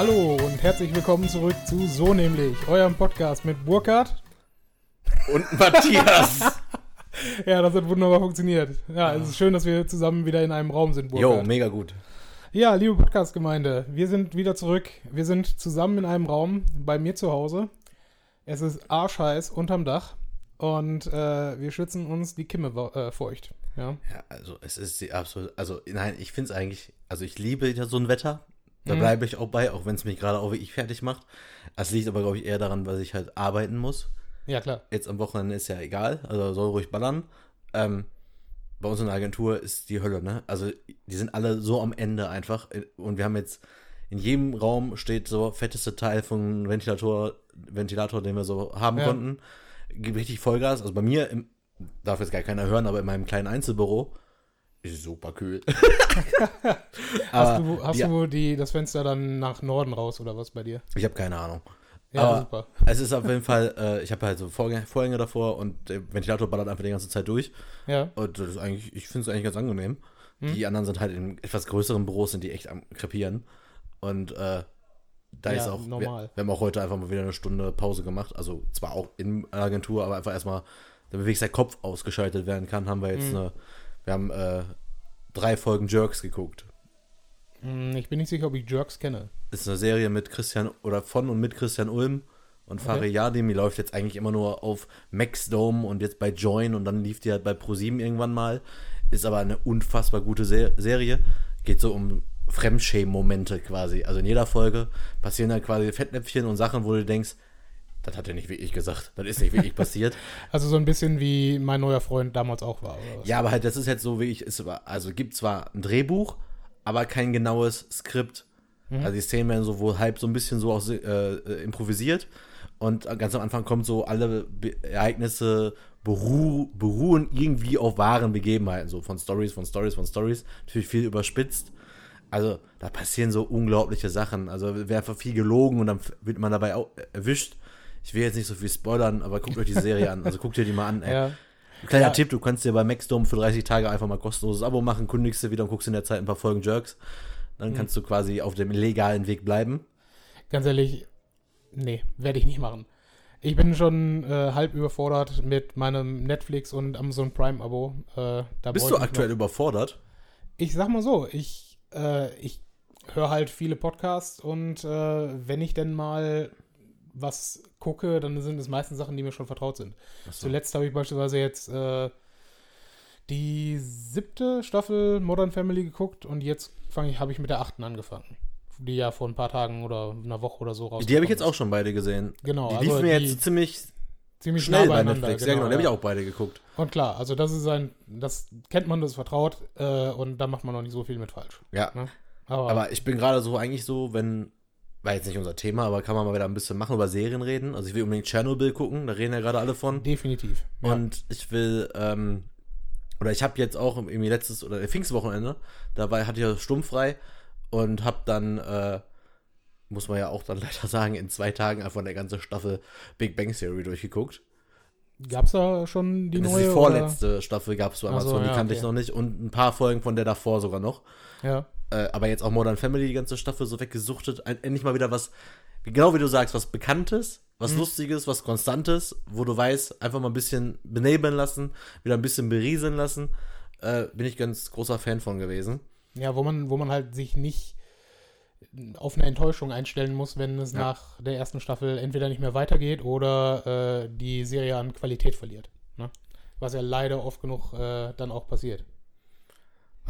Hallo und herzlich willkommen zurück zu So nämlich, eurem Podcast mit Burkhard. Und Matthias. Ja, das hat wunderbar funktioniert. Ja, es ist schön, dass wir zusammen wieder in einem Raum sind, Jo, Burkhard. mega gut. Ja, liebe Podcast-Gemeinde, wir sind wieder zurück. Wir sind zusammen in einem Raum bei mir zu Hause. Es ist arschheiß unterm Dach und äh, wir schützen uns die Kimme äh, feucht. Ja. Ja, also es ist die absolut, also nein, ich finde es eigentlich, also ich liebe ja so ein Wetter. Da Mhm. bleibe ich auch bei, auch wenn es mich gerade auch wirklich fertig macht. Es liegt aber, glaube ich, eher daran, weil ich halt arbeiten muss. ja, klar. Jetzt am Wochenende ist ja egal, also soll ruhig ballern. Ähm, bei uns in der Agentur ist die Hölle, ne? Also die sind alle so am Ende einfach. Und wir haben jetzt in jedem Raum steht so fetteste Teil von Ventilator, Ventilator, den wir so haben Ja. konnten. Gibt richtig Vollgas. Also bei mir, im, darf jetzt gar keiner hören, aber in meinem kleinen Einzelbüro super kühl. Hast, du, hast ja, du die, das Fenster dann nach Norden raus oder was bei dir? ich habe keine Ahnung. Ja, Aber- super. Es ist auf jeden Fall, äh, ich habe halt so Vorgänge, Vorhänge davor und der Ventilator ballert einfach die ganze Zeit durch. Ja, Und das ist eigentlich, ich finde es eigentlich ganz angenehm. Hm. Die anderen sind halt in etwas größeren Büros, sind die echt am krepieren. Und äh, da Ja, ist auch, normal. Wir, wir haben auch heute einfach mal wieder eine Stunde Pause gemacht. Also zwar auch in der Agentur, aber einfach erstmal, damit wenigstens der Kopf ausgeschaltet werden kann, haben wir Hm. jetzt eine, wir haben äh, drei Folgen Jerks geguckt. Hm, ich bin nicht sicher, ob ich Jerks kenne. ist eine Serie mit Christian oder von und mit Christian Ulm und Fari Okay. Yadim. Die läuft jetzt eigentlich immer nur auf Maxdome und jetzt bei Join und dann lief die halt bei ProSieben irgendwann mal. Ist aber eine unfassbar gute Se Serie. Geht so um Fremdschämen-Momente quasi. Also in jeder Folge passieren halt quasi Fettnäpfchen und Sachen, wo du denkst, das hat er nicht wirklich gesagt. Das ist nicht wirklich passiert. Also so ein bisschen wie mein neuer Freund damals auch war, oder was? Ja, aber halt, das ist jetzt so, wie ich es war. Also gibt zwar ein Drehbuch, aber kein genaues Skript. Also die Szenen werden so wohl halb so ein bisschen so auch, äh, äh, improvisiert. Und ganz am Anfang kommt so, alle Be Ereignisse beru beruhen irgendwie auf wahren Begebenheiten. So von Stories, von Stories, von Stories. Natürlich viel überspitzt. Also da passieren so unglaubliche Sachen. Also wird einfach viel gelogen und dann wird man dabei auch erwischt. Ich will jetzt nicht so viel spoilern, aber guckt euch die Serie an. Also guckt ihr die mal an. Ey. Ja, Kleiner Ja. Tipp, du kannst dir bei Maxdome für 30 Tage einfach mal kostenloses Abo machen, kündigst du wieder und guckst in der Zeit ein paar Folgen Jerks. Mhm. Dann kannst du quasi auf dem legalen Weg bleiben. ganz ehrlich, nee, werde ich nicht machen. Ich bin schon äh, halb überfordert mit meinem Netflix und Amazon Prime Abo. Äh, Bist du aktuell überfordert? noch- Ich sag mal so, ich, äh, ich höre halt viele Podcasts und äh, wenn ich denn mal was gucke, dann sind es meistens Sachen, die mir schon vertraut sind. Achso. Zuletzt habe ich beispielsweise jetzt äh, die siebte Staffel Modern Family geguckt und jetzt fange ich, habe ich mit der achten angefangen. Die ja vor ein paar Tagen oder einer Woche oder so raus. Die habe ich jetzt auch schon beide gesehen. Genau, Die also liefen mir jetzt ziemlich ziemlich schnell nah bei Netflix. ja, genau, die habe ich auch beide geguckt. Und klar, also das ist ein, das kennt man, das vertraut äh, und da macht man noch nicht so viel mit falsch. Ja. Ne? Aber, Aber ich bin gerade so eigentlich so, wenn, war jetzt nicht unser Thema, aber kann man mal wieder ein bisschen machen, über Serien reden. Also ich will unbedingt Tschernobyl gucken, da reden ja gerade alle von. definitiv. Ja. Und ich will, ähm, oder ich habe jetzt auch irgendwie letztes oder Pfingstwochenende, dabei hatte ich ja stummfrei und habe dann, äh, muss man ja auch dann leider sagen, in zwei Tagen einfach eine ganze Staffel Big Bang Theory durchgeguckt. Gab es da schon die das neue? ist die vorletzte Staffel, gab es bei Ach so, Amazon, die ja, kannte ich okay. noch nicht und ein paar Folgen von der davor sogar noch. Oder? Äh, aber jetzt auch Modern Family, die ganze Staffel so weggesuchtet. Ein, endlich mal wieder was, genau wie du sagst, was Bekanntes, was Mhm. Lustiges, was Konstantes, wo du weißt, einfach mal ein bisschen benebeln lassen, wieder ein bisschen berieseln lassen. Äh, bin ich ganz großer Fan von gewesen. Ja. ja, wo man, wo man halt sich nicht auf eine Enttäuschung einstellen muss, wenn es Ja. nach der ersten Staffel entweder nicht mehr weitergeht oder äh, die Serie an Qualität verliert. Ne? Was ja leider oft genug äh, dann auch passiert.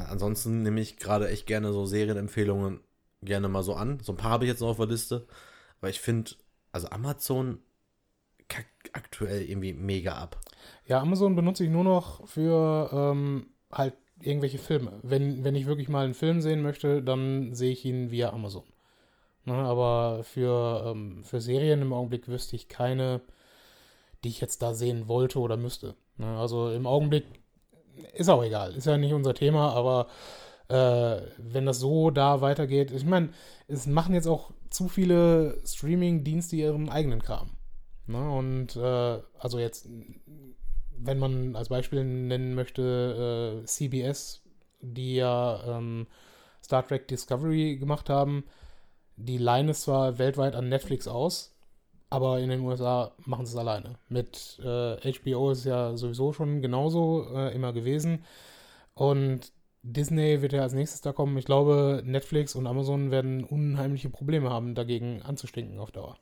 Ansonsten nehme ich gerade echt gerne so Serienempfehlungen gerne mal so an. So ein paar habe ich jetzt noch auf der Liste. Aber ich finde, also Amazon kackt aktuell irgendwie mega ab. Ja, Amazon benutze ich nur noch für ähm, halt irgendwelche Filme. Wenn, wenn ich wirklich mal einen Film sehen möchte, dann sehe ich ihn via Amazon. Ne, aber für, ähm, für Serien im Augenblick wüsste ich keine, die ich jetzt da sehen wollte oder müsste. Ne, also im Augenblick ist auch egal, ist ja nicht unser Thema, aber äh, wenn das so da weitergeht, ich meine, es machen jetzt auch zu viele Streaming-Dienste ihren eigenen Kram. Ne? Und äh, also jetzt, wenn man als Beispiel nennen möchte, äh, CBS, die ja ähm, Star Trek Discovery gemacht haben, die leihen es zwar weltweit an Netflix aus, aber in den USA machen sie es alleine. Mit äh, HBO ist es ja sowieso schon genauso äh, immer gewesen. Und Disney wird ja als nächstes da kommen. Ich glaube, Netflix und Amazon werden unheimliche Probleme haben, dagegen anzustinken auf Dauer.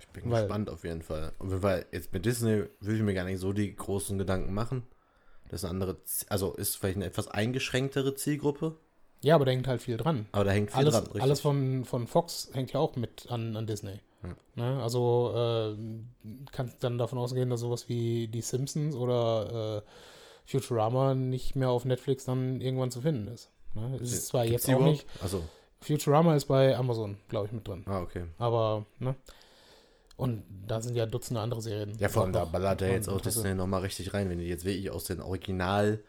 Ich bin Weil- gespannt auf jeden Fall. Fall, jetzt mit Disney will ich mir gar nicht so die großen Gedanken machen. Das ist eine andere, also ist vielleicht eine etwas eingeschränktere Zielgruppe, Ja, aber da hängt halt viel dran. aber da hängt viel Alles, dran, richtig. alles von, von Fox hängt ja auch mit an, an Disney. Ja. Ne? Also äh, kannst dann davon ausgehen, dass sowas wie die Simpsons oder äh, Futurama nicht mehr auf Netflix dann irgendwann zu finden ist. Ne? Es ist zwar Gibt's jetzt auch nicht. Achso, Futurama ist bei Amazon, glaube ich, mit drin. ah, okay. Aber, ne? Und da sind ja Dutzende andere Serien. Ja, vor allem da ballert er jetzt auch Interesse. Disney nochmal richtig rein, wenn die jetzt wirklich aus den Original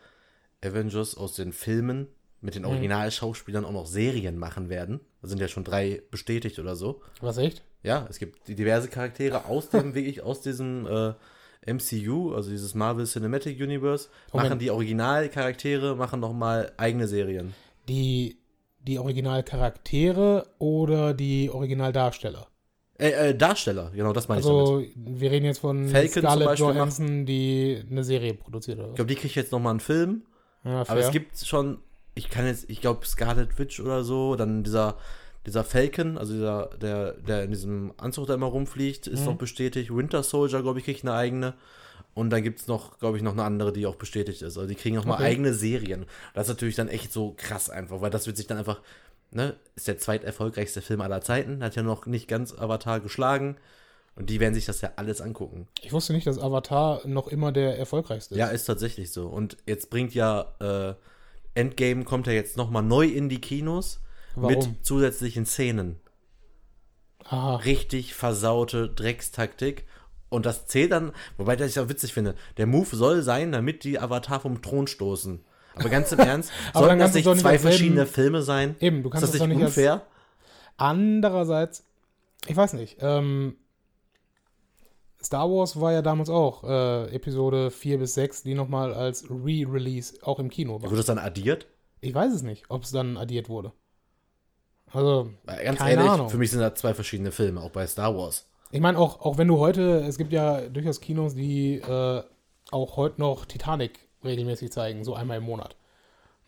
Avengers, aus den Filmen mit Mhm. den Originalschauspielern auch noch Serien machen werden. Da sind ja schon drei bestätigt oder so. Was echt? Ja, es gibt diverse Charaktere aus dem, wirklich aus diesem äh, MCU, also dieses Marvel Cinematic Universe, Moment. machen die Originalcharaktere, machen nochmal eigene Serien. Die, die Originalcharaktere oder die Originaldarsteller? Äh, äh, Darsteller, genau, das meine ich damit. Also, wir reden jetzt von Falcon zum Scarlett Beispiel Johansson, die eine Serie produziert oder Ich was? glaube, die kriegt jetzt nochmal einen Film, Ja, aber es gibt schon, ich kann jetzt, ich glaube, Scarlet Witch oder so, dann dieser, dieser Falcon, also dieser, der, der in diesem Anzug da immer rumfliegt, ist Mhm. noch bestätigt. Winter Soldier, glaube ich, kriegt eine eigene. Und dann gibt es noch, glaube ich, noch eine andere, die auch bestätigt ist. Also die kriegen nochmal Okay. eigene Serien. Das ist natürlich dann echt so krass einfach, weil das wird sich dann einfach, ne, ist der zweiterfolgreichste Film aller Zeiten, hat ja noch nicht ganz Avatar geschlagen. Und die werden sich das ja alles angucken. Ich wusste nicht, dass Avatar noch immer der erfolgreichste ist. Ja, ist tatsächlich so. Und jetzt bringt ja äh, Endgame kommt ja jetzt nochmal neu in die Kinos Warum? mit zusätzlichen Szenen. Aha. Richtig versaute Dreckstaktik. Und das zählt dann, wobei das ich auch witzig finde. Der Move soll sein, damit die Avatar vom Thron stoßen. Aber ganz im Ernst, sollen das nicht nicht zwei selben- verschiedene Filme sein? Eben, du Ist kannst das das doch nicht nicht als unfair? Andererseits, ich weiß nicht, ähm, Star Wars war ja damals auch äh, Episode 4 bis 6, die nochmal als Re-Release auch im Kino war. Wurde das dann addiert? Ich weiß es nicht, ob es dann addiert wurde. Also, Ganz Keine ehrlich, Ahnung. für mich sind das zwei verschiedene Filme, auch bei Star Wars. ich meine, auch, auch wenn du heute, es gibt ja durchaus Kinos, die äh, auch heute noch Titanic regelmäßig zeigen, so einmal im Monat.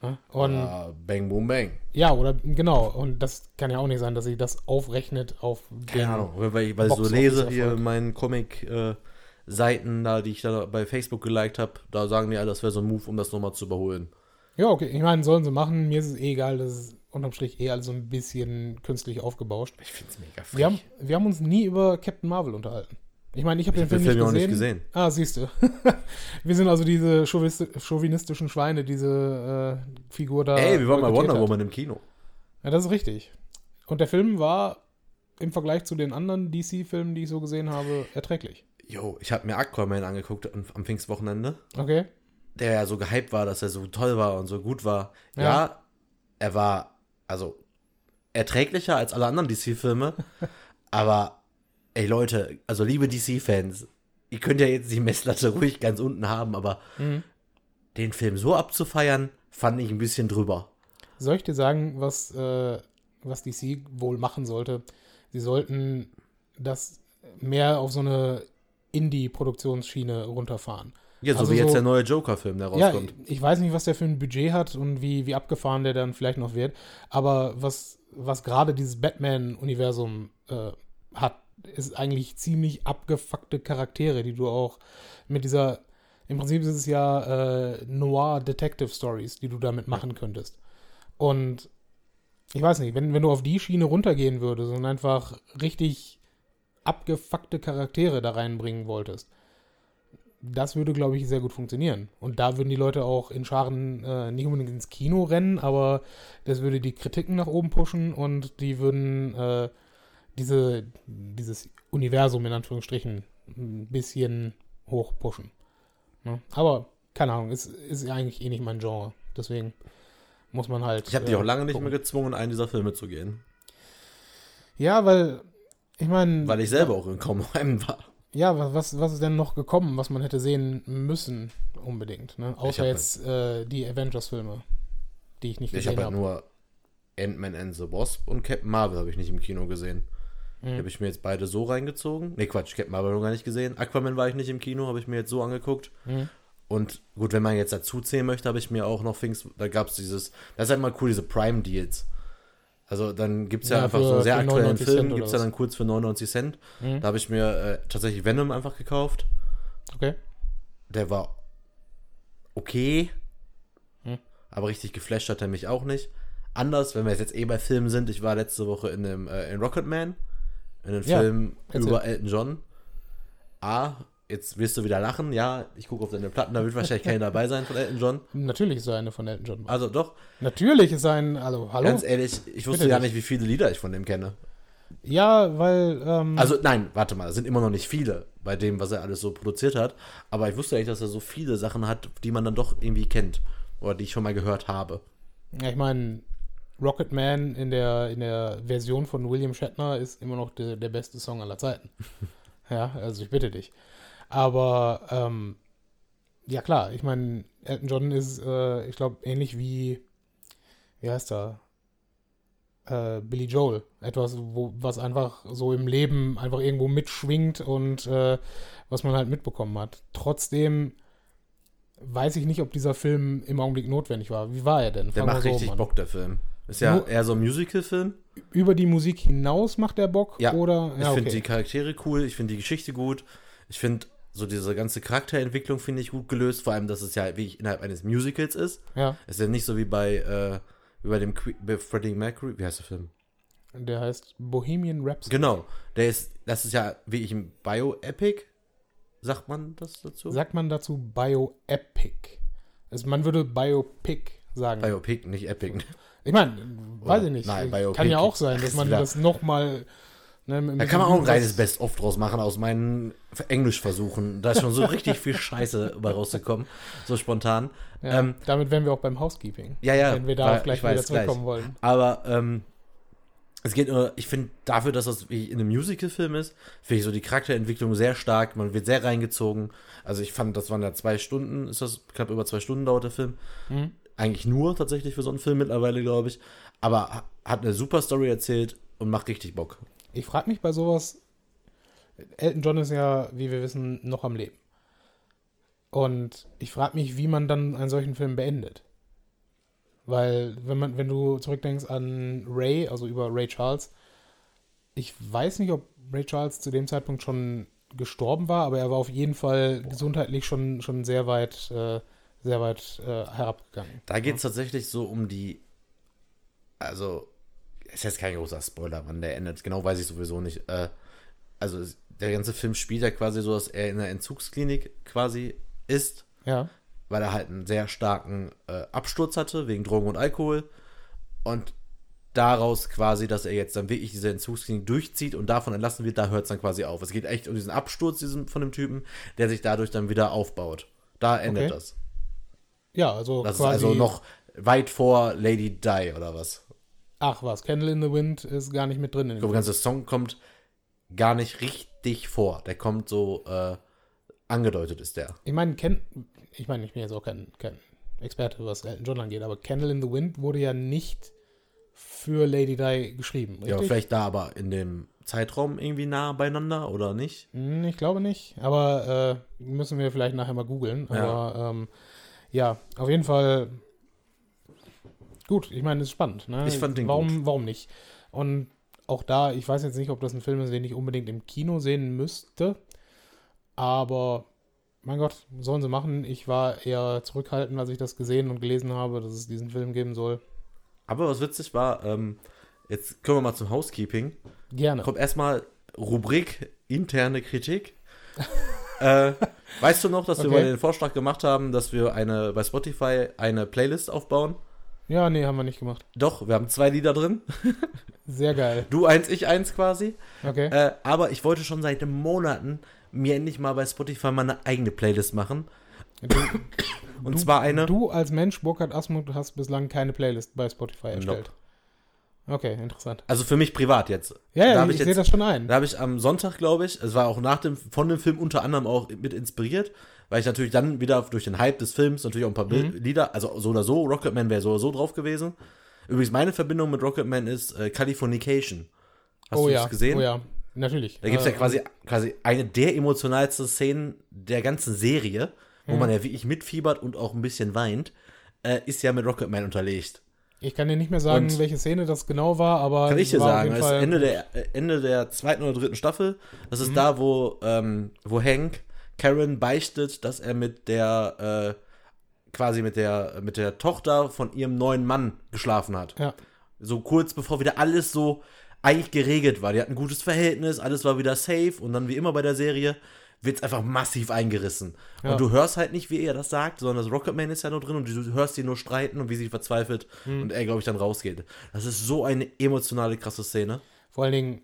Ne? Und Ah, bang, boom, bang. ja, oder genau, und das kann ja auch nicht sein, dass sich das aufrechnet auf Keine Ahnung, weil ich, weil ich so lese hier in meinen Comic-Seiten da, die ich da bei Facebook geliked habe, da sagen die alle, das wäre so ein Move, um das nochmal zu überholen. Ja, okay. Ich meine, sollen sie machen. Mir ist es eh egal. Das ist unterm Strich eh alles so ein bisschen künstlich aufgebauscht. Ich finde es mega frech. Wir haben, wir haben uns nie über Captain Marvel unterhalten. Ich meine, ich habe den hab den Film, Film noch nicht, nicht gesehen. gesehen. Ah, siehst du. wir sind also diese chauvinist- chauvinistischen Schweine, diese äh, Figur da. Ey, wir waren bei boykottiert Wonder hat. Woman im Kino. Ja, das ist richtig. Und der Film war im Vergleich zu den anderen DC-Filmen, die ich so gesehen habe, erträglich. Jo, ich habe mir Aquaman angeguckt am, am Pfingstwochenende, Okay? der ja so gehypt war, dass er so toll war und so gut war. Ja, Ja. er war, also, erträglicher als alle anderen DC-Filme, aber, ey Leute, also liebe DC-Fans, ihr könnt ja jetzt die Messlatte ruhig ganz unten haben, aber Mhm. den Film so abzufeiern, fand ich ein bisschen drüber. Soll ich dir sagen, was, äh, was DC wohl machen sollte? Sie sollten das mehr auf so eine Indie-Produktionsschiene runterfahren. Ja, so Also wie jetzt so- der neue Joker-Film, der Ja, rauskommt. ich weiß nicht, was der für ein Budget hat und wie, wie abgefahren der dann vielleicht noch wird. Aber was, was gerade dieses Batman-Universum äh, hat, ist eigentlich ziemlich abgefuckte Charaktere, die du auch mit dieser, im Prinzip ist es ja äh, Noir-Detective-Stories, die du damit machen könntest. Und ich weiß nicht, wenn, wenn du auf die Schiene runtergehen würdest und einfach richtig abgefuckte Charaktere da reinbringen wolltest, das würde, glaube ich, sehr gut funktionieren. Und da würden die Leute auch in Scharen äh, nicht unbedingt ins Kino rennen, aber das würde die Kritiken nach oben pushen und die würden äh, diese, dieses Universum in Anführungsstrichen ein bisschen hoch pushen. Ne? Aber keine Ahnung, ist, ist eigentlich eh nicht mein Genre. Deswegen muss man halt. Ich habe die äh, auch lange nicht gucken. mehr gezwungen, einen dieser Filme zu gehen. Ja, weil ich meine. Weil ich selber auch in kaum einem war. Ja, wa- was, was ist denn noch gekommen, was man hätte sehen müssen, unbedingt? Ne? Außer jetzt äh, die Avengers-Filme, die ich nicht Ich gesehen habe halt habe. nur Ant-Man and the Wasp und Captain Marvel habe ich nicht im Kino gesehen. Mhm. Die habe ich mir jetzt beide so reingezogen. Ne, Quatsch, Captain Marvel noch gar nicht gesehen. Aquaman war ich nicht im Kino, habe ich mir jetzt so angeguckt. Mhm. Und gut, wenn man jetzt dazu zählen möchte, habe ich mir auch noch Things, da gab es dieses, das ist halt mal cool, diese Prime-Deals. Also dann gibt es ja, Ja, einfach so einen sehr aktuellen 99 Film, gibt es ja dann kurz für 99 Cent. Mhm. Da habe ich mir äh, tatsächlich Venom einfach gekauft. Okay. Der war okay, Hm. aber richtig geflasht hat er mich auch nicht. Anders, wenn wir jetzt eh bei Filmen sind, ich war letzte Woche in dem äh, in Rocketman, in einem Ja, Film erzähl. über Elton John. A, jetzt wirst du wieder lachen, ja, ich gucke auf deine Platten, da wird wahrscheinlich keiner dabei sein von Elton John. Natürlich ist er eine von Elton John. Also doch, Natürlich ist er ein. Also, hallo? ganz ehrlich, ich wusste Bitte gar nicht. wie viele Lieder ich von dem kenne. ja, weil. Ähm, Also nein, warte mal, es sind immer noch nicht viele bei dem, was er alles so produziert hat. Aber ich wusste eigentlich, dass er so viele Sachen hat, die man dann doch irgendwie kennt. Oder die ich schon mal gehört habe. ja, ich meine, Rocketman in der, in der Version von William Shatner ist immer noch der, der beste Song aller Zeiten. ja, also ich bitte dich. Aber, ähm, ja klar, ich meine, Elton John ist, äh, ich glaube, ähnlich wie, wie heißt er? Äh, Billy Joel. Etwas, wo, was einfach so im Leben einfach irgendwo mitschwingt und äh, was man halt mitbekommen hat. Trotzdem weiß ich nicht, ob dieser Film im Augenblick notwendig war. Wie war er denn? Der Fangen macht so richtig an. Bock, der Film. Ist ja Nur- eher so ein Musical-Film. Über die Musik hinaus macht der Bock? Ja. Oder? Ich Ja, finde okay. die Charaktere cool, ich finde die Geschichte gut. Ich finde so diese ganze Charakterentwicklung finde ich gut gelöst. Vor allem, dass es ja wie innerhalb eines Musicals ist. Ja, Es ist ja nicht so wie bei, äh, wie bei dem Que- bei Freddie Mercury. Wie heißt der Film? der heißt Bohemian Rhapsody. Genau. Der ist, das ist ja wie ich im Bio-Epic. Sagt man das dazu? Sagt man dazu Bioepic? Also man würde Biopic sagen. Biopic, nicht Epic. ich meine, weiß ich nicht. nein, kann Biopic ja auch sein, dass man das nochmal. Ne, Da kann man auch ein reines Best-of draus machen aus meinen Englisch-Versuchen. Da ist schon so richtig viel Scheiße bei rausgekommen. So spontan. Ja, Ähm, damit wären wir auch beim Housekeeping. Ja, ja. Wenn wir darauf gleich wieder zurückkommen wollen. Aber ähm, es geht nur, ich finde, dafür, dass das wie in einem Musical-Film ist, finde ich so die Charakterentwicklung sehr stark. Man wird sehr reingezogen. Also ich fand, das waren ja zwei Stunden, ist das knapp über zwei Stunden dauert der Film. Mhm. Eigentlich nur tatsächlich für so einen Film mittlerweile, glaube ich. Aber ha- hat eine super Story erzählt und macht richtig Bock. Ich frage mich bei sowas, Elton John ist ja, wie wir wissen, noch am Leben. Und ich frage mich, wie man dann einen solchen Film beendet. Weil, wenn man, wenn du zurückdenkst an Ray, also über Ray Charles, ich weiß nicht, ob Ray Charles zu dem Zeitpunkt schon gestorben war, aber er war auf jeden Fall gesundheitlich schon, schon sehr weit, äh, sehr weit äh, herabgegangen. Da geht es tatsächlich so um die. Also, ist jetzt kein großer Spoiler, wann der endet. Genau weiß ich sowieso nicht. Äh, also, der ganze Film spielt ja quasi so, dass er in einer Entzugsklinik quasi ist, Ja. weil er halt einen sehr starken äh, Absturz hatte wegen Drogen und Alkohol. Und daraus quasi, dass er jetzt dann wirklich diese Entzugsklinik durchzieht und davon entlassen wird, da hört es dann quasi auf. Es geht echt um diesen Absturz diesen, von dem Typen, der sich dadurch dann wieder aufbaut. Da endet Okay. das. Ja, also Das ist also noch weit vor Lady Di oder was. Ach was, Candle in the Wind ist gar nicht mit drin. In Ich glaube, der ganze Song kommt gar nicht richtig vor. Der kommt so äh, angedeutet ist der. Ich meine, Ken, ich meine, ich bin jetzt auch kein, kein Experte, was Elton John angeht, aber Candle in the Wind wurde ja nicht für Lady Di geschrieben, richtig? Ja, vielleicht da aber in dem Zeitraum irgendwie nah beieinander oder nicht? Hm, Ich glaube nicht, aber äh, müssen wir vielleicht nachher mal googeln. Ja. Aber ähm, ja, auf jeden Fall gut. Ich meine, es ist spannend. Ne? Ich fand den warum, gut. Warum nicht? Und auch da, ich weiß jetzt nicht, ob das ein Film ist, den ich unbedingt im Kino sehen müsste, aber mein Gott, sollen sie machen. Ich war eher zurückhaltend, als ich das gesehen und gelesen habe, dass es diesen Film geben soll. Aber was witzig war, ähm, jetzt kommen wir mal zum Housekeeping. Gerne. Kommt erstmal Rubrik interne Kritik. äh, weißt du noch, dass wir Okay. mal den Vorschlag gemacht haben, dass wir eine bei Spotify eine Playlist aufbauen? Ja, nee, haben wir nicht gemacht. Doch, wir haben zwei Lieder drin. Sehr geil. Du eins, ich eins quasi. Okay. Äh, aber ich wollte schon seit Monaten mir endlich mal bei Spotify mal eine eigene Playlist machen. Du, Und du, zwar eine. Du als Mensch, Burkhard Asmuth, hast bislang keine Playlist bei Spotify erstellt. Okay, interessant. Also für mich privat jetzt. Ja, Da ja, hab ich, ich sehe das schon ein. Da habe ich am Sonntag, glaube ich, es war auch nach dem, von dem Film unter anderem auch mit inspiriert, weil ich natürlich dann wieder durch den Hype des Films natürlich auch ein paar Mhm. Lieder, also so oder so, Rocketman wäre so oder so drauf gewesen. Übrigens, meine Verbindung mit Rocketman ist äh, Californication. Hast oh du ja, das gesehen? oh ja, natürlich. Da gibt es Äh, ja quasi, quasi eine der emotionalsten Szenen der ganzen Serie, wo Mhm. man ja wirklich mitfiebert und auch ein bisschen weint, äh, ist ja mit Rocketman unterlegt. Ich kann dir nicht mehr sagen, Und- welche Szene das genau war, aber Kann ich dir sagen, das ist Ende der, äh, Ende der zweiten oder dritten Staffel. Das Mhm. ist da, wo, ähm, wo Hank Karen beichtet, dass er mit der, äh, quasi mit der, mit der Tochter von ihrem neuen Mann geschlafen hat. Ja. So kurz bevor wieder alles so eigentlich geregelt war. Die hatten ein gutes Verhältnis, alles war wieder safe und dann wie immer bei der Serie wird es einfach massiv eingerissen. Ja. Und du hörst halt nicht, wie er das sagt, sondern das Rocketman ist ja nur drin und du hörst sie nur streiten und wie sie verzweifelt Mhm. und er, glaube ich, dann rausgeht. Das ist so eine emotionale, krasse Szene. Vor allen Dingen,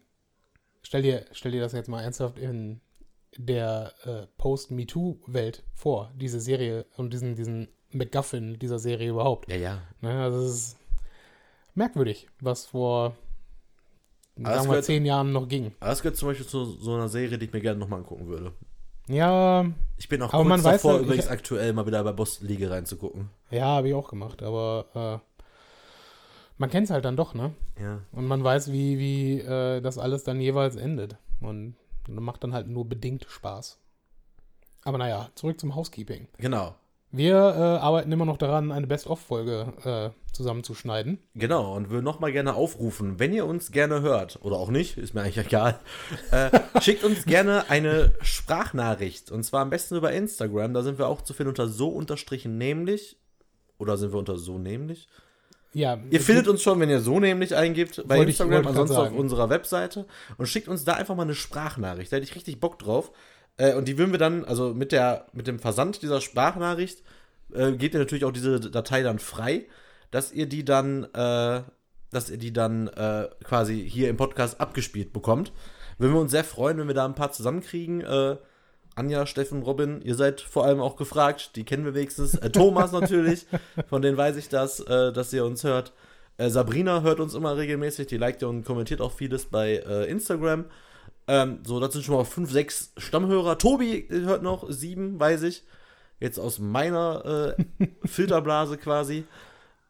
stell dir, stell dir das jetzt mal ernsthaft in der äh, Post-MeToo-Welt vor, diese Serie und diesen, diesen MacGuffin dieser Serie überhaupt. Ja, ja. Ne, also es ist merkwürdig, was vor Aber sagen wir, gehört- zehn Jahren noch ging. Aber das gehört zum Beispiel zu so einer Serie, die ich mir gerne nochmal angucken würde. Ja, Ich bin auch Aber kurz man weiß davor, halt, ich- übrigens aktuell mal wieder bei Boston League reinzugucken. ja, habe ich auch gemacht, aber äh, man kennt es halt dann doch, ne? Ja. Und man weiß, wie, wie äh, das alles dann jeweils endet. Und macht dann halt nur bedingt Spaß. Aber naja, zurück zum Housekeeping. Genau. Wir äh, arbeiten immer noch daran, eine Best-of-Folge äh, zusammenzuschneiden. Genau, und will nochmal gerne aufrufen, wenn ihr uns gerne hört, oder auch nicht, ist mir eigentlich egal, äh, schickt uns gerne eine Sprachnachricht. Und zwar am besten über Instagram, da sind wir auch zu finden unter so unterstrichen nämlich. Oder sind wir unter so nämlich? Ja, Ihr findet uns schon, wenn ihr so nämlich eingibt, bei Instagram, ich ansonsten auf unserer Webseite. Und schickt uns da einfach mal eine Sprachnachricht. Da hätte ich richtig Bock drauf. Äh, und die würden wir dann, also mit, der, mit dem Versand dieser Sprachnachricht, äh, geht ihr natürlich auch diese Datei dann frei, dass ihr die dann, äh, dass ihr die dann quasi hier im Podcast abgespielt bekommt. Würden wir uns sehr freuen, wenn wir da ein paar zusammenkriegen. Anja, Steffen, Robin, ihr seid vor allem auch gefragt, die kennen wir wenigstens. Äh, Thomas natürlich, von denen weiß ich das, äh, dass ihr uns hört. Äh, Sabrina hört uns immer regelmäßig, die liked ja und kommentiert auch vieles bei äh, Instagram. Ähm, so, das sind schon mal fünf, sechs Stammhörer. Tobi hört noch sieben, weiß ich. Jetzt aus meiner äh, Filterblase quasi.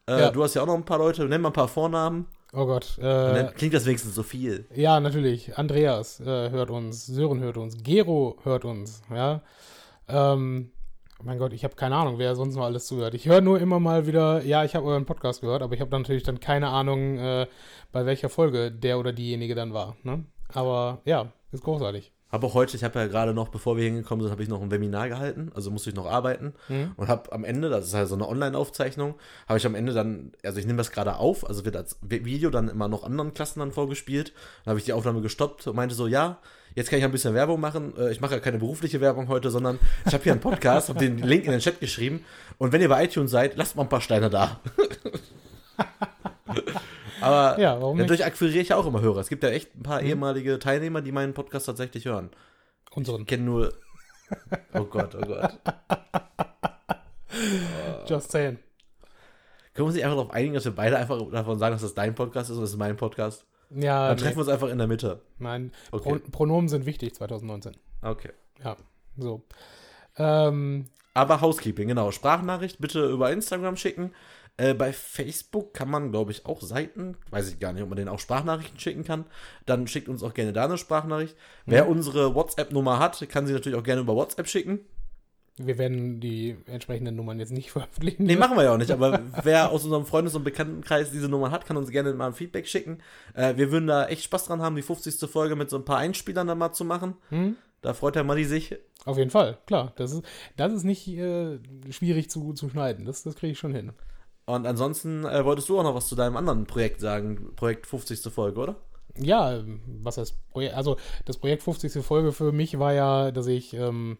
Äh, Ja. Du hast ja auch noch ein paar Leute, nenn mal ein paar Vornamen. Oh Gott. Äh, dann klingt das wenigstens so viel. ja, natürlich. Andreas äh, hört uns, Sören hört uns, Gero hört uns, ja. Ähm, mein Gott, ich habe keine Ahnung, wer sonst noch alles zuhört. Ich höre nur immer mal wieder, ja, ich habe euren Podcast gehört, aber ich habe natürlich dann keine Ahnung, äh, bei welcher Folge der oder diejenige dann war. Ne? Aber ja, ist großartig. Habe auch heute, ich habe ja gerade noch, bevor wir hingekommen sind, habe ich noch ein Webinar gehalten, also musste ich noch arbeiten Mhm. und habe am Ende, das ist halt so eine Online-Aufzeichnung, habe ich am Ende dann, also ich nehme das gerade auf, also wird als Vi- Video dann immer noch anderen Klassen dann vorgespielt, dann habe ich die Aufnahme gestoppt und meinte so, ja, jetzt kann ich ein bisschen Werbung machen, Äh, ich mache ja keine berufliche Werbung heute, sondern ich habe hier einen Podcast, habe den Link in den Chat geschrieben und wenn ihr bei iTunes seid, lasst mal ein paar Steine da. Aber Ja, dadurch akquiriere ich ja auch immer Hörer. Es gibt ja echt ein paar Mhm. ehemalige Teilnehmer, die meinen Podcast tatsächlich hören. Unseren. Ich kenne nur. Oh Gott, oh Gott. Just saying. Können wir uns nicht einfach darauf einigen, dass wir beide einfach davon sagen, dass das dein Podcast ist und das ist mein Podcast? Ja, Dann nee, treffen wir uns einfach in der Mitte. nein. Okay. Pro Pronomen sind wichtig 2019. Okay. Ja, so. Ähm, Aber Housekeeping, genau. Sprachnachricht bitte über Instagram schicken. Äh, bei Facebook kann man, glaube ich, auch Seiten, weiß ich gar nicht, ob man denen auch Sprachnachrichten schicken kann. Dann schickt uns auch gerne da eine Sprachnachricht. Wer unsere WhatsApp-Nummer hat, kann sie natürlich auch gerne über WhatsApp schicken. wir werden die entsprechenden Nummern jetzt nicht veröffentlichen. Nee, machen wir ja auch nicht, aber wer aus unserem Freundes- und Bekanntenkreis diese Nummer hat, kann uns gerne mal ein Feedback schicken. Äh, wir würden da echt Spaß dran haben, die 50. Folge mit so ein paar Einspielern dann mal zu machen. Hm? Da freut der Matti sich. Auf jeden Fall, klar. Das ist, das ist nicht äh, schwierig zu, zu schneiden. Das, das kriege ich schon hin. Und ansonsten äh, wolltest du auch noch was zu deinem anderen Projekt sagen, Projekt 50. Folge, oder? Ja, was heißt Projekt? Also das Projekt 50. Folge für mich war ja, dass ich, ähm,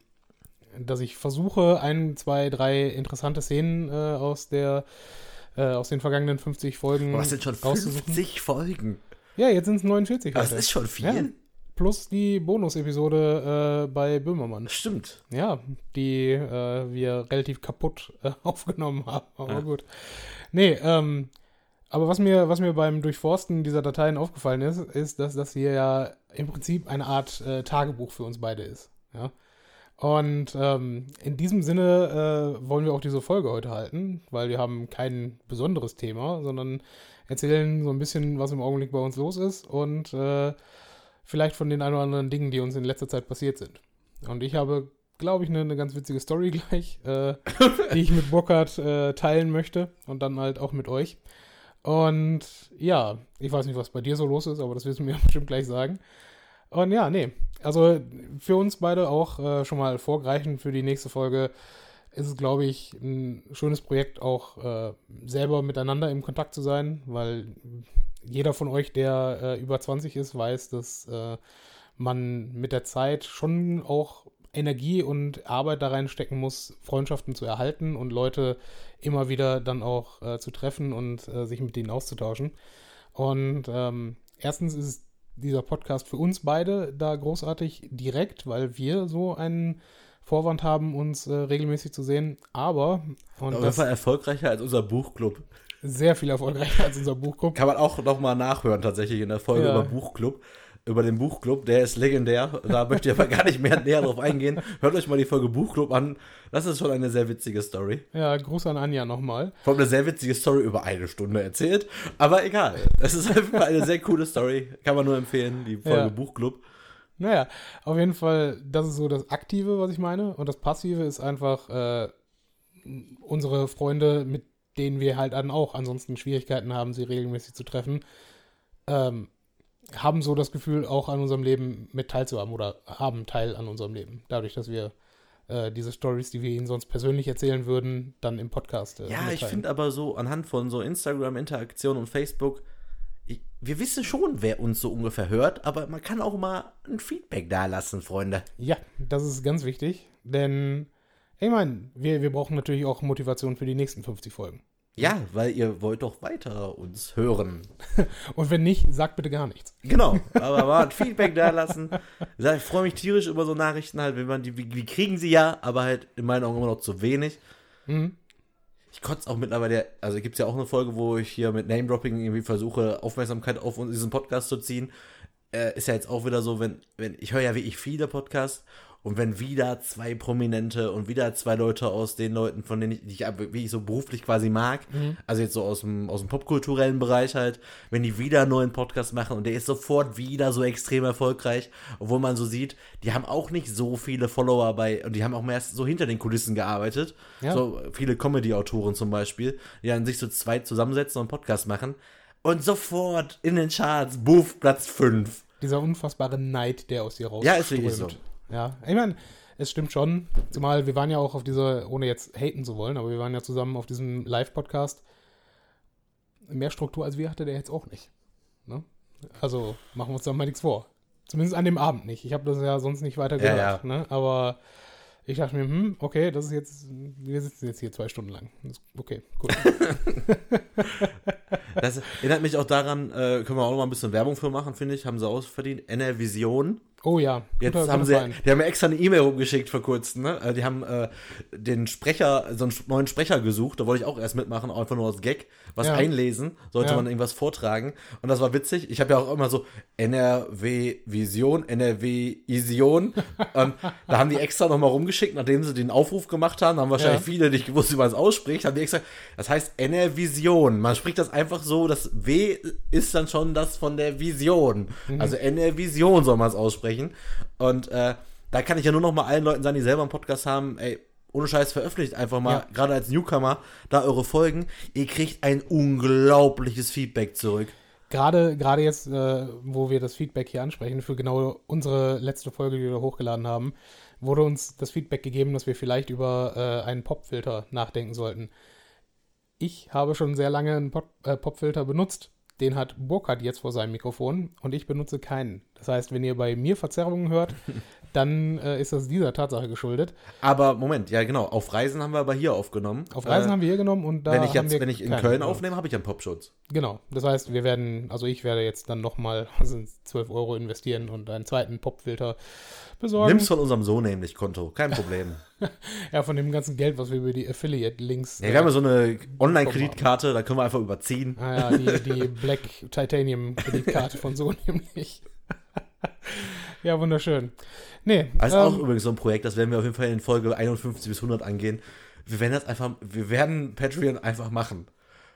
dass ich versuche, ein, zwei, drei interessante Szenen äh, aus der äh, aus den vergangenen 50 Folgen das sind schon rauszusuchen. 50 Folgen. Ja, jetzt sind es 49 Das ist schon viel. Ja. Plus die Bonus-Episode äh, bei Böhmermann. Stimmt. Ja, die äh, wir relativ kaputt äh, aufgenommen haben. Aber Ja. gut. Nee, ähm, aber was mir, was mir beim Durchforsten dieser Dateien aufgefallen ist, ist, dass das hier ja im Prinzip eine Art äh, Tagebuch für uns beide ist. Ja. Und ähm, in diesem Sinne äh, wollen wir auch diese Folge heute halten, weil wir haben kein besonderes Thema, sondern erzählen so ein bisschen, was im Augenblick bei uns los ist und äh, vielleicht von den ein oder anderen Dingen, die uns in letzter Zeit passiert sind. Und ich habe, glaube ich, eine, eine ganz witzige Story gleich, äh, die ich mit Burkhard äh, teilen möchte und dann halt auch mit euch. Und ja, ich weiß nicht, was bei dir so los ist, aber das wirst du mir bestimmt gleich sagen. Und ja, nee, also für uns beide auch äh, schon mal vorgreichend für die nächste Folge ist es, glaube ich, ein schönes Projekt, auch äh, selber miteinander im Kontakt zu sein, weil jeder von euch, der äh, über 20 ist, weiß, dass äh, man mit der Zeit schon auch Energie und Arbeit da reinstecken muss, Freundschaften zu erhalten und Leute immer wieder dann auch äh, zu treffen und äh, sich mit denen auszutauschen. Und ähm, erstens ist dieser Podcast für uns beide da großartig direkt, weil wir so einen Vorwand haben, uns äh, regelmäßig zu sehen. Aber und Auf jeden Fall erfolgreicher als unser Buchclub. Sehr viel erfolgreicher als unser Buchclub. Kann man auch nochmal nachhören, tatsächlich in der Folge ja. über Buchclub über den Buchclub, der ist legendär. Da möchte ich aber gar nicht mehr näher drauf eingehen. Hört euch mal die Folge Buchclub an. Das ist schon eine sehr witzige Story. Ja, Gruß an Anja nochmal. Vor allem eine sehr witzige Story über eine Stunde erzählt. Aber egal. Es ist einfach eine sehr coole Story. Kann man nur empfehlen, die Folge ja. Buchclub. Naja, auf jeden Fall, das ist so das Aktive, was ich meine. Und das Passive ist einfach äh, unsere Freunde, mit denen wir halt dann auch ansonsten Schwierigkeiten haben, sie regelmäßig zu treffen. Ähm, haben so das Gefühl, auch an unserem Leben mit teilzuhaben oder haben Teil an unserem Leben. Dadurch, dass wir äh, diese Stories, die wir ihnen sonst persönlich erzählen würden, dann im Podcast. Äh, ja, ich finde aber so anhand von so Instagram-Interaktion und Facebook, ich, wir wissen schon, wer uns so ungefähr hört, aber man kann auch mal ein Feedback da lassen, Freunde. Ja, das ist ganz wichtig, denn ich meine, wir, wir brauchen natürlich auch Motivation für die nächsten 50 Folgen. Ja, weil ihr wollt doch weiter uns hören. Und wenn nicht, sagt bitte gar nichts. Genau, aber mal ein Feedback da lassen. Ich freue mich tierisch über so Nachrichten halt, wenn man die, die kriegen sie ja, aber halt in meinen Augen immer noch zu wenig. Mhm. Ich kotze auch mittlerweile, also gibt es ja auch eine Folge, wo ich hier mit Name-Dropping irgendwie versuche, Aufmerksamkeit auf diesen Podcast zu ziehen. Äh, ist ja jetzt auch wieder so, wenn, wenn ich höre ja wirklich viele Podcasts und wenn wieder zwei Prominente und wieder zwei Leute aus den Leuten, von denen ich, die ich wie ich so beruflich quasi mag, mhm. also jetzt so aus dem, aus dem popkulturellen Bereich halt, wenn die wieder einen neuen Podcast machen und der ist sofort wieder so extrem erfolgreich, obwohl man so sieht, die haben auch nicht so viele Follower bei, und die haben auch mehr so hinter den Kulissen gearbeitet. Ja. So viele Comedy-Autoren zum Beispiel, die dann sich so zweit zusammensetzen und einen Podcast machen. Und sofort in den Charts, Buff, Platz 5. Dieser unfassbare Neid, der aus dir rauskommt. Ja, ist wirklich so. Ja, ich meine, es stimmt schon. Zumal wir waren ja auch auf dieser, ohne jetzt haten zu wollen, aber wir waren ja zusammen auf diesem Live-Podcast. Mehr Struktur als wir hatte der jetzt auch nicht. Ne? Also machen wir uns da mal nichts vor. Zumindest an dem Abend nicht. Ich habe das ja sonst nicht weiter gehört. Ja, ja. Ne? Aber ich dachte mir, hm, okay, das ist jetzt, wir sitzen jetzt hier zwei Stunden lang. Okay, cool. das erinnert mich auch daran, äh, können wir auch noch mal ein bisschen Werbung für machen, finde ich, haben sie ausverdient. NR Vision Oh ja. Jetzt guter, haben guter sie, die haben mir extra eine E-Mail rumgeschickt vor kurzem, ne? Also die haben äh, den Sprecher, so einen neuen Sprecher gesucht, da wollte ich auch erst mitmachen, einfach nur als Gag, was ja. einlesen, sollte ja. man irgendwas vortragen. Und das war witzig. Ich habe ja auch immer so NRW Vision, NRW Ision. ähm, da haben die extra nochmal rumgeschickt, nachdem sie den Aufruf gemacht haben, haben wahrscheinlich ja. viele nicht gewusst, wie man es ausspricht, haben die extra, das heißt NR-Vision. Man spricht das einfach so, das W ist dann schon das von der Vision. Mhm. Also NR-Vision soll man es aussprechen. Und äh, da kann ich ja nur noch mal allen Leuten sagen, die selber einen Podcast haben, ey, ohne Scheiß veröffentlicht einfach mal, ja. gerade als Newcomer, da eure Folgen. Ihr kriegt ein unglaubliches Feedback zurück. Gerade, gerade jetzt, äh, wo wir das Feedback hier ansprechen, für genau unsere letzte Folge, die wir hochgeladen haben, wurde uns das Feedback gegeben, dass wir vielleicht über äh, einen Popfilter nachdenken sollten. Ich habe schon sehr lange einen Pop, äh, Popfilter benutzt. Den hat Burkhardt jetzt vor seinem Mikrofon und ich benutze keinen. Das heißt, wenn ihr bei mir Verzerrungen hört, dann äh, ist das dieser Tatsache geschuldet. Aber Moment, ja genau, auf Reisen haben wir aber hier aufgenommen. Auf Reisen äh, haben wir hier genommen und da Wenn ich jetzt, wenn ich in Köln aufnehme, habe ich einen Popschutz. Genau, das heißt, wir werden, also ich werde jetzt dann nochmal also 12 Euro investieren und einen zweiten Popfilter besorgen. Nimm's von unserem Sohn nämlich Konto, kein Problem. ja, von dem ganzen Geld, was wir über die Affiliate-Links. Ja, wir haben ja so eine Online-Kreditkarte, da können wir einfach überziehen. Ah ja, die, die Black Titanium-Kreditkarte von so nämlich. Ja, wunderschön. Nee, Das ist auch ähm, übrigens so ein Projekt, das werden wir auf jeden Fall in Folge 51 bis 100 angehen. Wir werden das einfach, wir werden Patreon einfach machen.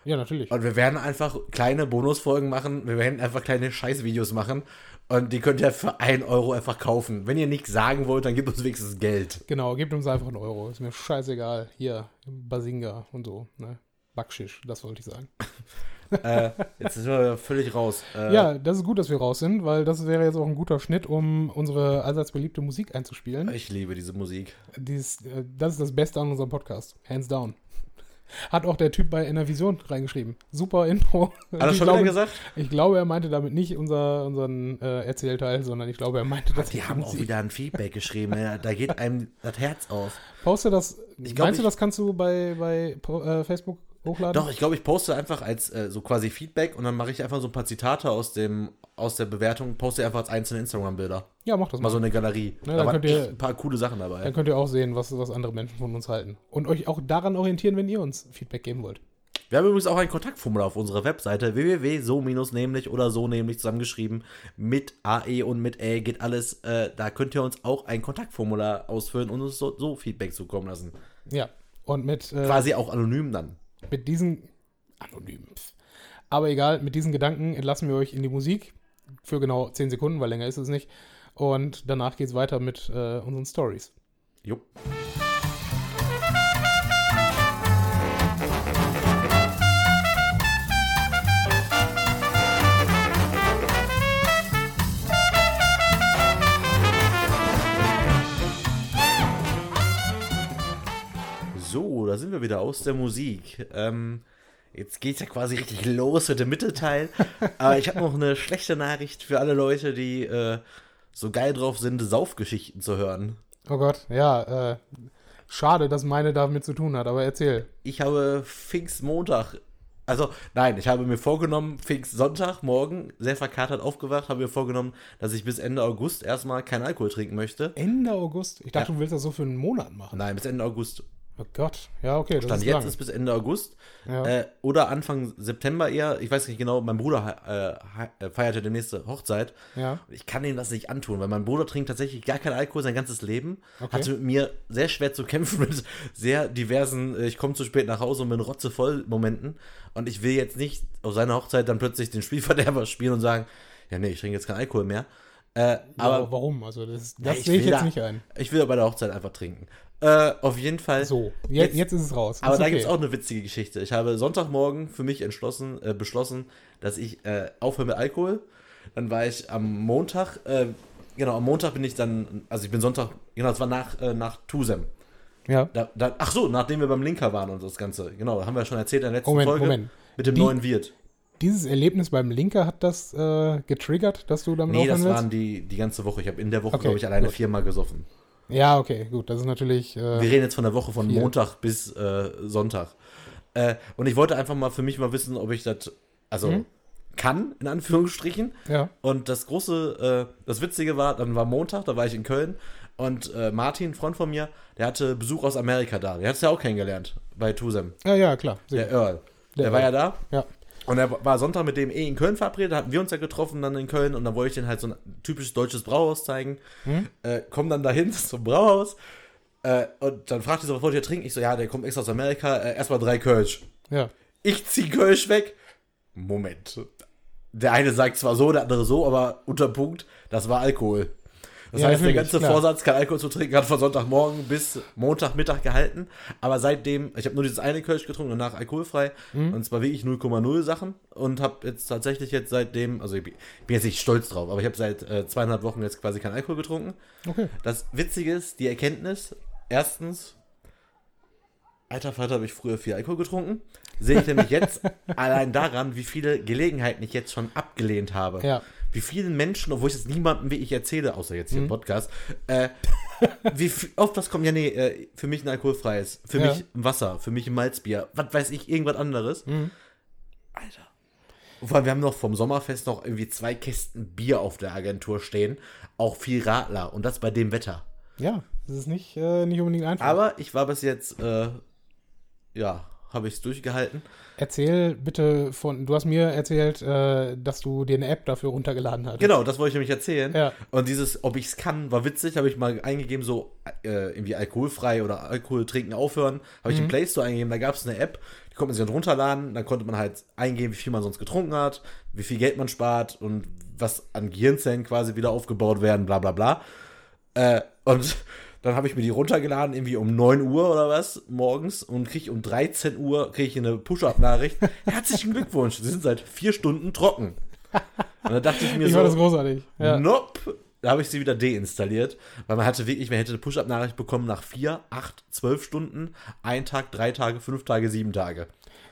ja, natürlich. Und wir werden einfach kleine Bonusfolgen machen. Wir werden einfach kleine Scheißvideos machen. Und die könnt ihr für 1 Euro einfach kaufen. Wenn ihr nichts sagen wollt, dann gebt uns wenigstens Geld. Genau, gebt uns einfach einen Euro. Ist mir scheißegal. Hier, Basinga und so, ne? Backschisch, das wollte ich sagen. äh, jetzt sind wir völlig raus. Äh, Ja, das ist gut, dass wir raus sind, weil das wäre jetzt auch ein guter Schnitt, um unsere allseits beliebte Musik einzuspielen. Ich liebe diese Musik. Dies, äh, das ist das Beste an unserem Podcast. Hands down. Hat auch der Typ bei Enervision reingeschrieben. Super Intro. Hat er ich schon glaube, gesagt? Ich glaube, er meinte damit nicht unser, unseren äh, Erzählteil, sondern ich glaube, er meinte das. Die haben auch wieder ein Feedback geschrieben. Ja, da geht einem das Herz auf. Poste das. Ich glaub, meinst du, ich- das kannst du bei, bei äh, Facebook hochladen? Doch, ich glaube, ich poste einfach als äh, so quasi Feedback und dann mache ich einfach so ein paar Zitate aus dem aus der Bewertung, poste einfach als einzelne Instagram-Bilder. Ja, mach das Mal mal. so eine Galerie. Ja, da dann waren könnt ihr- ein paar coole Sachen dabei. Dann könnt ihr auch sehen, was, was andere Menschen von uns halten. Und euch auch daran orientieren, wenn ihr uns Feedback geben wollt. Wir haben übrigens auch ein Kontaktformular auf unserer Webseite www.so-nämlich oder so nämlich zusammengeschrieben mit AE und mit Ä geht alles. Äh, da könnt ihr uns auch ein Kontaktformular ausfüllen und uns so, so Feedback zukommen lassen. Ja. Und mit, äh, Quasi auch anonym dann. Mit diesen. Anonym. Aber egal, mit diesen Gedanken entlassen wir euch in die Musik. Für genau 10 Sekunden, weil länger ist es nicht. Und danach geht es weiter mit äh, unseren Stories. Jupp. Da sind wir wieder aus der Musik. Ähm, jetzt geht's ja quasi richtig los mit dem Mittelteil. Aber ich habe noch eine schlechte Nachricht für alle Leute, die äh, so geil drauf sind, Saufgeschichten zu hören. Oh Gott, ja, äh, schade, dass meine damit zu tun hat, aber erzähl. Ich habe Pfingstmontag, also nein, ich habe mir vorgenommen, Pfingstsonntag morgen sehr verkatert aufgewacht, habe mir vorgenommen, dass ich bis Ende August erstmal keinen Alkohol trinken möchte. Ende August? Ich dachte, Ja. du willst das so für einen Monat machen. Nein, bis Ende August. Oh Gott, ja, okay, das Stand ist jetzt lang. ist bis Ende August. Ja. Äh, oder Anfang September eher. Ich weiß nicht genau, mein Bruder äh, he- feierte demnächst eine Hochzeit. ja, Ich kann ihm das nicht antun, weil mein Bruder trinkt tatsächlich gar keinen Alkohol sein ganzes Leben. Okay. Hatte mit mir sehr schwer zu kämpfen mit sehr diversen, äh, ich komme zu spät nach Hause und bin rotzevoll Momenten. Und ich will jetzt nicht auf seiner Hochzeit dann plötzlich den Spielverderber spielen und sagen, ja nee, ich trinke jetzt keinen Alkohol mehr. Äh, aber aber warum? Also, das, Ja, das sehe ich jetzt da- nicht ein. Ich will bei der Hochzeit einfach trinken. Äh, auf jeden Fall. So, jetzt, jetzt ist es raus. Aber ist da okay. gibt es auch eine witzige Geschichte. Ich habe Sonntagmorgen für mich entschlossen, äh, beschlossen, dass ich äh, aufhöre mit Alkohol. Dann war ich am Montag, äh, genau, am Montag bin ich dann, also ich bin Sonntag, genau, es war nach, äh, nach Tusem. Ja, Da, da, ach so, nachdem wir beim Linker waren und das Ganze. Genau, haben wir schon erzählt in der letzten Moment, Folge. Moment. Mit dem Die- neuen Wirt. Dieses Erlebnis beim Linker hat das äh, getriggert, dass du damit Nee, das willst? waren die, die ganze Woche. Ich habe in der Woche, Okay, glaube ich, alleine gut. viermal gesoffen. Ja, okay, gut. Das ist natürlich. Äh, Wir reden jetzt von der Woche von Viel. Montag bis äh, Sonntag. Äh, und ich wollte einfach mal für mich mal wissen, ob ich das, also Mhm. kann, in Anführungsstrichen. ja, Und das große, äh, das Witzige war, dann war Montag, da war ich in Köln und äh, Martin, Freund von mir, der hatte Besuch aus Amerika da. Der hat es ja auch kennengelernt bei Tusem, ja, ja, klar. der sicher. Earl. Der, Der war Earl. ja da. Ja. Und er war Sonntag mit dem eh in Köln verabredet, da hatten wir uns ja getroffen dann in Köln und dann wollte ich den halt so ein typisches deutsches Brauhaus zeigen. Hm? Äh, komm dann dahin zum Brauhaus äh, und dann fragte ich so, was wollt ihr trinken? Ich so, ja, der kommt extra aus Amerika, äh, erstmal drei Kölsch. Ja. Ich zieh Kölsch weg. Moment. Der eine sagt zwar so, der andere so, aber unter Punkt, das war Alkohol. Das Ja, heißt, der ganze klar. Vorsatz, kein Alkohol zu trinken, hat von Sonntagmorgen bis Montagmittag gehalten. Aber seitdem, ich habe nur dieses eine Kölsch getrunken, danach alkoholfrei. Mhm. Und zwar wirklich 0,0 Sachen. Und habe jetzt tatsächlich jetzt seitdem, also ich bin ich bin jetzt nicht stolz drauf, aber ich habe seit äh, zweieinhalb Wochen jetzt quasi kein Alkohol getrunken. Okay. Das Witzige ist, die Erkenntnis, erstens, alter Vater, habe ich früher viel Alkohol getrunken. Sehe ich nämlich jetzt allein daran, wie viele Gelegenheiten ich jetzt schon abgelehnt habe. Ja. Wie vielen Menschen, obwohl ich es niemandem wie ich erzähle, außer jetzt hier im Mhm. Podcast, äh, wie viel- oft das kommt, ja nee, äh, für mich ein alkoholfreies, für Ja. mich ein Wasser, für mich ein Malzbier, was weiß ich, irgendwas anderes. Mhm. Alter. Vor allem, wir haben noch vom Sommerfest noch irgendwie zwei Kästen Bier auf der Agentur stehen, auch viel Radler und das bei dem Wetter. Ja, das ist nicht, äh, nicht unbedingt einfach. Aber ich war bis jetzt, äh, ja, habe ich es durchgehalten. Erzähl bitte von, du hast mir erzählt, äh, dass du dir eine App dafür runtergeladen hast. Genau, das wollte ich nämlich erzählen. Ja. Und dieses, ob ich es kann, war witzig, habe ich mal eingegeben, so äh, irgendwie alkoholfrei oder Alkohol trinken aufhören. Habe ich Mhm. den Play Store eingegeben, da gab es eine App, die konnte man sich dann runterladen, dann konnte man halt eingeben, wie viel man sonst getrunken hat, wie viel Geld man spart und was an Gehirnzellen quasi wieder aufgebaut werden, bla bla bla. Äh, und dann habe ich mir die runtergeladen, irgendwie um 9 Uhr oder was morgens und kriege um 13 Uhr krieg ich eine Push-Up-Nachricht. Herzlichen Glückwunsch, Sie sind seit vier Stunden trocken. Und da dachte ich mir Ich so, fand das großartig. Ja. Nope. Da habe ich sie wieder deinstalliert, weil man hatte wirklich, man hätte eine Push-Up-Nachricht bekommen nach vier, acht, zwölf Stunden, ein Tag, drei Tage, fünf Tage, sieben Tage.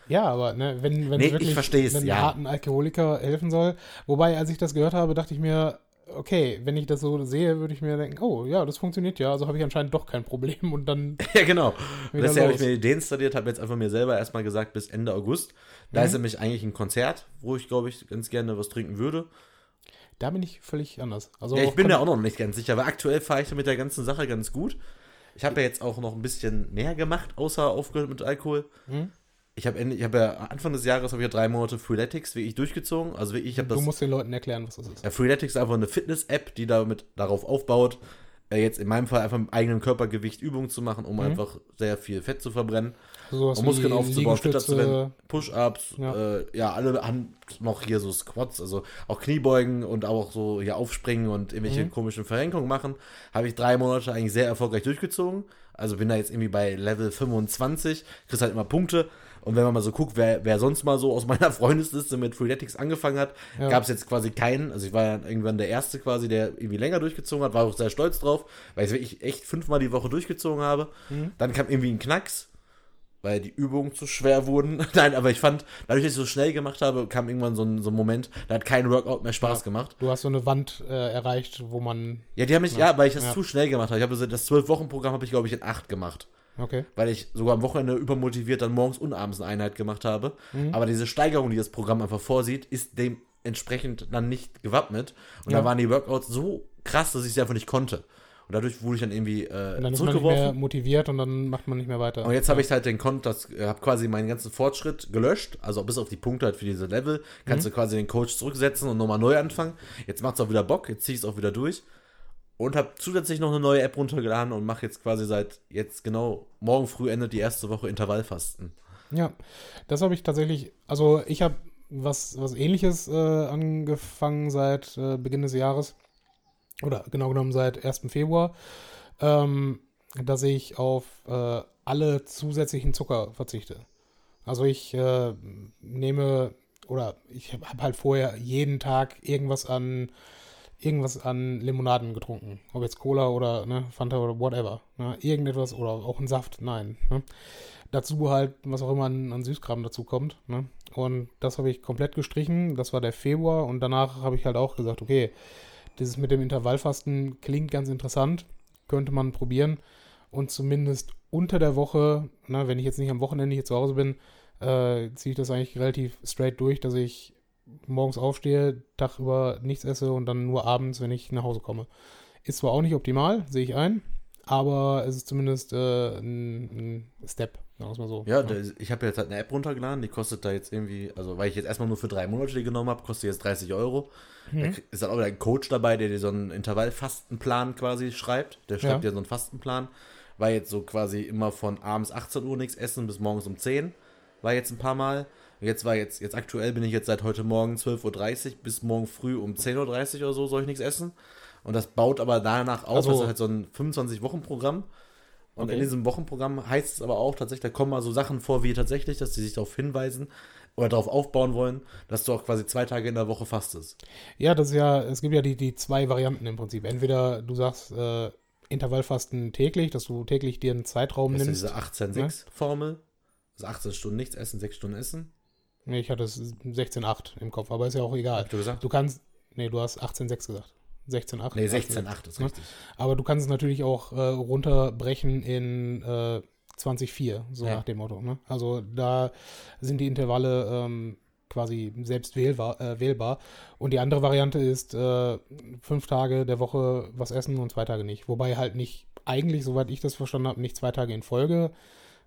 Ja, aber ne, wenn, wenn Nee, wirklich ich einem ja. harten Alkoholiker helfen soll. Wobei, als ich das gehört habe, dachte ich mir, okay, wenn ich das so sehe, würde ich mir denken, oh ja, das funktioniert ja, also habe ich anscheinend doch kein Problem und dann Ja, genau. Deshalb habe ich mir die deinstalliert, habe jetzt einfach mir selber erstmal gesagt, bis Ende August. Da ist nämlich eigentlich ein Konzert, wo ich, glaube ich, ganz gerne was trinken würde. da bin ich völlig anders. Also Ja, ich bin mir auch noch nicht ganz sicher, aber aktuell fahre ich mit der ganzen Sache ganz gut. Ich habe ja jetzt auch noch ein bisschen mehr gemacht, außer aufgehört mit Alkohol. Hm? Ich habe ich hab ja Anfang des Jahres habe ich ja drei Monate Freeletics wirklich durchgezogen. Also wirklich, ich habe Du das. musst den Leuten erklären, was das ist. Ja, Freeletics ist einfach eine Fitness-App, die damit darauf aufbaut, äh, jetzt in meinem Fall einfach mit eigenem Körpergewicht Übungen zu machen, um Mhm. einfach sehr viel Fett zu verbrennen, sowas um Muskeln aufzubauen, fitter zu werden. Push-Ups, Ja. ja. Äh, ja, alle haben noch hier so Squats, also auch Kniebeugen und auch so hier aufspringen und irgendwelche Mhm. komischen Verrenkungen machen. Habe ich drei Monate eigentlich sehr erfolgreich durchgezogen. Also bin da jetzt irgendwie bei Level 25, kriegst halt immer Punkte. Und wenn man mal so guckt, wer, wer sonst mal so aus meiner Freundesliste mit Freeletics angefangen hat, Ja. gab es jetzt quasi keinen. Also ich war ja irgendwann der Erste quasi, der irgendwie länger durchgezogen hat, war auch sehr stolz drauf, weil ich wirklich echt fünfmal die Woche durchgezogen habe. Mhm. Dann kam irgendwie ein Knacks, weil die Übungen zu schwer wurden. Nein, aber ich fand, dadurch, dass ich so schnell gemacht habe, kam irgendwann so ein, so ein Moment, da hat kein Workout mehr Spaß gemacht. Du hast so eine Wand äh, erreicht, wo man. Ja, die haben mich, ja, weil ich das Ja. zu schnell gemacht habe. Ich habe das 12-Wochen-Programm habe ich, glaube ich, in 8 gemacht. Okay. Weil ich sogar am Wochenende übermotiviert dann morgens und abends eine Einheit gemacht habe. Mhm. Aber diese Steigerung, die das Programm einfach vorsieht, ist dementsprechend dann nicht gewappnet. Und Ja. da waren die Workouts so krass, dass ich sie einfach nicht konnte. Und dadurch wurde ich dann irgendwie Und äh, dann ist man nicht zurückgeworfen. mehr motiviert und dann macht man nicht mehr weiter. Und jetzt habe ich halt den Konto, das äh, habe quasi meinen ganzen Fortschritt gelöscht, also bis auf die Punkte halt für diese Level, kannst Mhm. du quasi den Coach zurücksetzen und nochmal neu anfangen. Jetzt macht es auch wieder Bock, jetzt ziehe ich es auch wieder durch. Und habe zusätzlich noch eine neue App runtergeladen und mache jetzt quasi seit jetzt genau morgen früh endet die erste Woche Intervallfasten. Ja, das habe ich tatsächlich, also ich habe was, was ähnliches äh, angefangen seit äh, Beginn des Jahres oder genau genommen seit 1. Februar, ähm, dass ich auf äh, alle zusätzlichen Zucker verzichte. Also ich äh, nehme oder ich habe halt vorher jeden Tag irgendwas an irgendwas an Limonaden getrunken. Ob jetzt Cola oder ne, Fanta oder whatever. Ne? Irgendetwas oder auch ein Saft, nein. Ne? Dazu halt, was auch immer an, an Süßkram dazu kommt. Ne? Und das habe ich komplett gestrichen. Das war der Februar und danach habe ich halt auch gesagt, okay, dieses mit dem Intervallfasten klingt ganz interessant. Könnte man probieren. Und zumindest unter der Woche, ne, wenn ich jetzt nicht am Wochenende hier zu Hause bin, äh, ziehe ich das eigentlich relativ straight durch, dass ich morgens aufstehe, Tag über nichts esse und dann nur abends, wenn ich nach Hause komme. Ist zwar auch nicht optimal, sehe ich ein, aber es ist zumindest äh, ein, ein Step, sagen wir es mal so. Ja, der, ich habe jetzt halt eine App runtergeladen, die kostet da jetzt irgendwie, also weil ich jetzt erstmal nur für drei Monate die genommen habe, kostet jetzt 30 Euro. Da Mhm. ist dann auch wieder ein Coach dabei, der dir so einen Intervallfastenplan quasi schreibt. Der schreibt Ja. dir so einen Fastenplan. War jetzt so quasi immer von abends 18 Uhr nichts essen bis morgens um 10. War jetzt ein paar Mal. Jetzt war jetzt, jetzt aktuell bin ich jetzt seit heute Morgen 12.30 Uhr bis morgen früh um 10.30 Uhr oder so soll ich nichts essen. Und das baut aber danach auf, Also- das ist halt so ein 25-Wochen-Programm. Und Okay. in diesem Wochenprogramm heißt es aber auch tatsächlich, da kommen mal so Sachen vor wie tatsächlich, dass die sich darauf hinweisen oder darauf aufbauen wollen, dass du auch quasi zwei Tage in der Woche fastest. Ja, das ist ja, es gibt ja die, die zwei Varianten im Prinzip. Entweder du sagst äh, Intervallfasten täglich, dass du täglich dir einen Zeitraum Das ist ja nimmst. diese 18-6-Formel. Also 18 Stunden nichts essen, 6 Stunden essen. Nee, ich hatte es 16,8 im Kopf, aber ist ja auch egal. Habt ihr gesagt? Du kannst, nee, du hast 18,6 gesagt. 16,8. Nee, 16,8 ist Ja. richtig. Aber du kannst es natürlich auch äh, runterbrechen in äh, 20,4, so Ja. nach dem Motto. Ne? Also da sind die Intervalle ähm, quasi selbst wählbar, äh, wählbar. Und die andere Variante ist äh, fünf Tage der Woche was essen und zwei Tage nicht. Wobei halt nicht, eigentlich, soweit ich das verstanden habe, nicht zwei Tage in Folge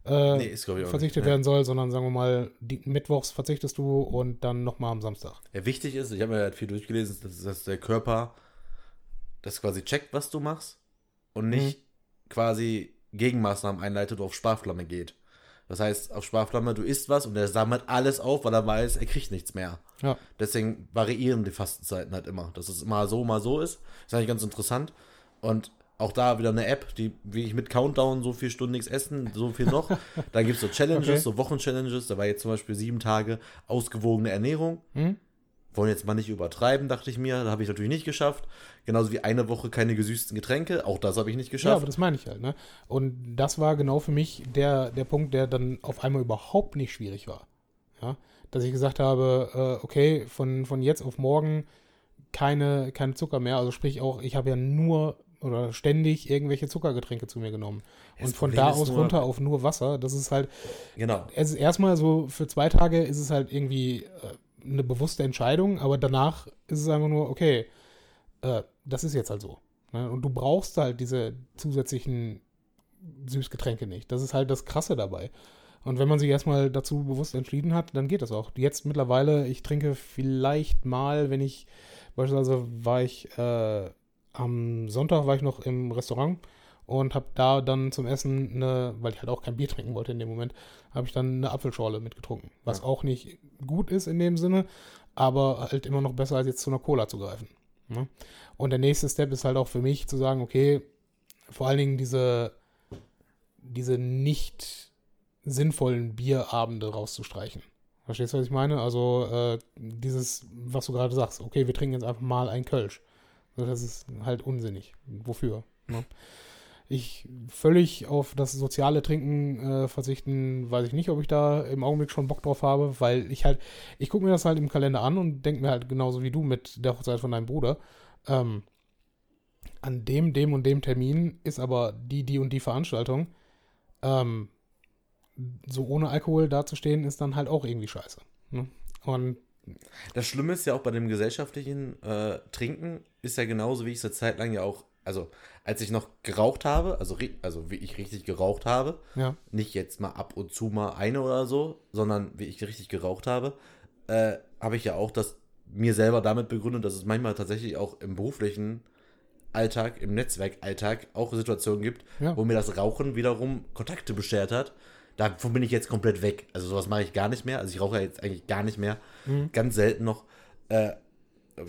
äh, Nee, ist, ich, verzichtet werden soll, sondern sagen wir mal, die, mittwochs verzichtest du und dann nochmal am Samstag. Ja, wichtig ist, ich habe mir halt viel durchgelesen, dass, dass der Körper das quasi checkt, was du machst und nicht Mhm. quasi Gegenmaßnahmen einleitet oder auf Sparflamme geht. Das heißt, auf Sparflamme, du isst was und er sammelt alles auf, weil er weiß, er kriegt nichts mehr. Ja. Deswegen variieren die Fastenzeiten halt immer. Dass es mal so, mal so ist. Ist eigentlich ganz interessant. Und auch da wieder eine App, die, wie ich mit Countdown, so viel Stunden nichts essen, so viel noch. da gibt es so Challenges, Okay. so Wochenchallenges. Da war jetzt zum Beispiel sieben Tage ausgewogene Ernährung. Hm? Wollen jetzt mal nicht übertreiben, dachte ich mir. Da habe ich natürlich nicht geschafft. Genauso wie eine Woche keine gesüßten Getränke. Auch das habe ich nicht Ja, geschafft. aber das meine ich halt, ne? Und das war genau für mich der, der Punkt, der dann auf einmal überhaupt nicht schwierig war. Ja? Dass ich gesagt habe, äh, okay, von, von jetzt auf morgen keine, keine Zucker mehr. Also sprich auch, ich habe ja nur oder ständig irgendwelche Zuckergetränke zu mir genommen. Das Und von Problem da aus nur- runter auf nur Wasser, das ist halt, genau. es ist erstmal so, für zwei Tage ist es halt irgendwie äh, eine bewusste Entscheidung, aber danach ist es einfach nur, okay, äh, das ist jetzt halt so. Ne? Und du brauchst halt diese zusätzlichen Süßgetränke nicht. Das ist halt das Krasse dabei. Und wenn man sich erstmal dazu bewusst entschieden hat, dann geht das auch. Jetzt mittlerweile, ich trinke vielleicht mal, wenn ich, beispielsweise war ich, äh, am Sonntag war ich noch im Restaurant und habe da dann zum Essen eine, weil ich halt auch kein Bier trinken wollte in dem Moment, habe ich dann eine Apfelschorle mitgetrunken. Was Ja. auch nicht gut ist in dem Sinne, aber halt immer noch besser als jetzt zu einer Cola zu greifen. Ne? Und der nächste Step ist halt auch für mich zu sagen, okay, vor allen Dingen diese, diese nicht sinnvollen Bierabende rauszustreichen. Verstehst du, was ich meine? Also äh, dieses, was du gerade sagst, okay, wir trinken jetzt einfach mal ein Kölsch. Also das ist halt unsinnig. Wofür? Ne? Ich völlig auf das soziale Trinken äh, verzichten, weiß ich nicht, ob ich da im Augenblick schon Bock drauf habe, weil ich halt, ich gucke mir das halt im Kalender an und denke mir halt genauso wie du mit der Hochzeit von deinem Bruder, ähm, an dem, dem und dem Termin ist aber die, die und die Veranstaltung, ähm, so ohne Alkohol dazustehen, ist dann halt auch irgendwie scheiße. Ne? Und Das Schlimme ist ja auch bei dem gesellschaftlichen äh, Trinken, ist ja genauso, wie ich es eine Zeit lang ja auch, also als ich noch geraucht habe, also, also wie ich richtig geraucht habe, ja, nicht jetzt mal ab und zu mal eine oder so, sondern wie ich richtig geraucht habe, äh, habe ich ja auch das mir selber damit begründet, dass es manchmal tatsächlich auch im beruflichen Alltag, im Netzwerkalltag auch Situationen gibt, Ja. wo mir das Rauchen wiederum Kontakte beschert hat. Davon bin ich jetzt komplett weg. Also sowas mache ich gar nicht mehr. Also ich rauche ja jetzt eigentlich gar nicht mehr. Ganz selten noch. Äh,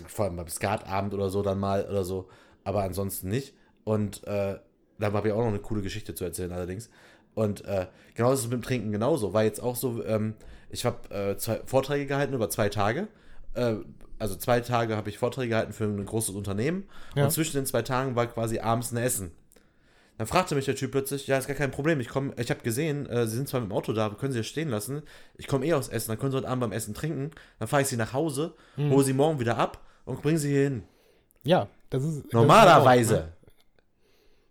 vor allem beim Skatabend oder so dann mal oder so. Aber ansonsten nicht. Und äh, da habe ich auch noch eine coole Geschichte zu erzählen allerdings. Und äh, genau das ist mit dem Trinken genauso. War jetzt auch so, ähm, ich habe äh, zwei Vorträge gehalten über zwei Tage. Äh, also zwei Tage habe ich Vorträge gehalten für ein großes Unternehmen. Ja. Und zwischen den zwei Tagen war quasi abends ein Essen. Dann fragte mich der Typ plötzlich, ja, ist gar kein Problem, ich komme, ich habe gesehen, äh, Sie sind zwar mit dem Auto da, aber können Sie hier stehen lassen. Ich komme eh aus Essen, dann können Sie heute Abend beim Essen trinken. Dann fahre ich Sie nach Hause, Mhm. hole Sie morgen wieder ab und bringe Sie hier hin. ja, das ist. das ist Normalerweise. halt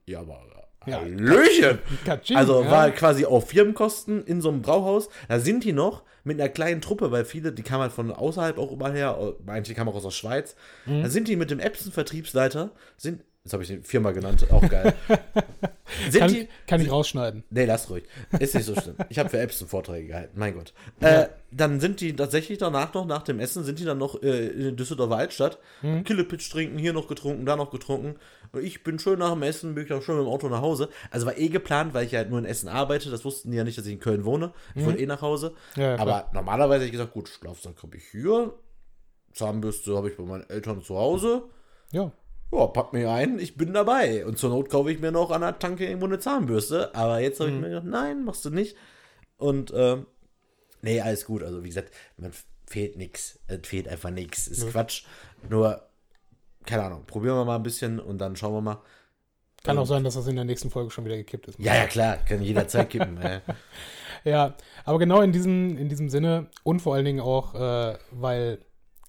Ja, aber Ja. Hallöchen! ne? Katsching, Also ja. war quasi auf Firmenkosten in so einem Brauhaus. Da sind die noch mit einer kleinen Truppe, weil viele, die kamen halt von außerhalb auch überall her, äh, manche kamen auch aus der Schweiz. Mhm. Da sind die mit dem Epson-Vertriebsleiter, sind, jetzt habe ich die Firma genannt, auch geil. sind kann, die, kann ich rausschneiden. Nee, lass ruhig. Ist nicht so schlimm. Ich habe für Epson Vorträge gehalten, mein Gott. Äh, dann sind die tatsächlich danach noch, nach dem Essen, sind die dann noch äh, in Düsseldorfer Altstadt. Killepitch trinken, hier noch getrunken, da noch getrunken. Und ich bin schön nach dem Essen, bin ich auch schön mit dem Auto nach Hause. Also war eh geplant, weil ich ja halt nur in Essen arbeite. Das wussten die ja nicht, dass ich in Köln wohne. Ich wollte eh nach Hause. Ja, ja, Aber normalerweise hätte ich gesagt, gut, Schlafsack habe ich hier. Zahnbürste habe ich bei meinen Eltern zu Hause. Ja. Ja, pack mir ein, ich bin dabei. Und zur Not kaufe ich mir noch an der Tanke irgendwo eine Zahnbürste. Aber jetzt habe ich mir gedacht, nein, machst du nicht. Und, ähm, nee, alles gut. Also, wie gesagt, man fehlt nichts. Es fehlt einfach nichts. Ist Quatsch. Nur, keine Ahnung, probieren wir mal ein bisschen und dann schauen wir mal. Kann Ähm, auch sein, dass das in der nächsten Folge schon wieder gekippt ist. Ja, ja, klar, kann jederzeit kippen. äh. Ja, aber genau in diesem, in diesem Sinne und vor allen Dingen auch, äh, weil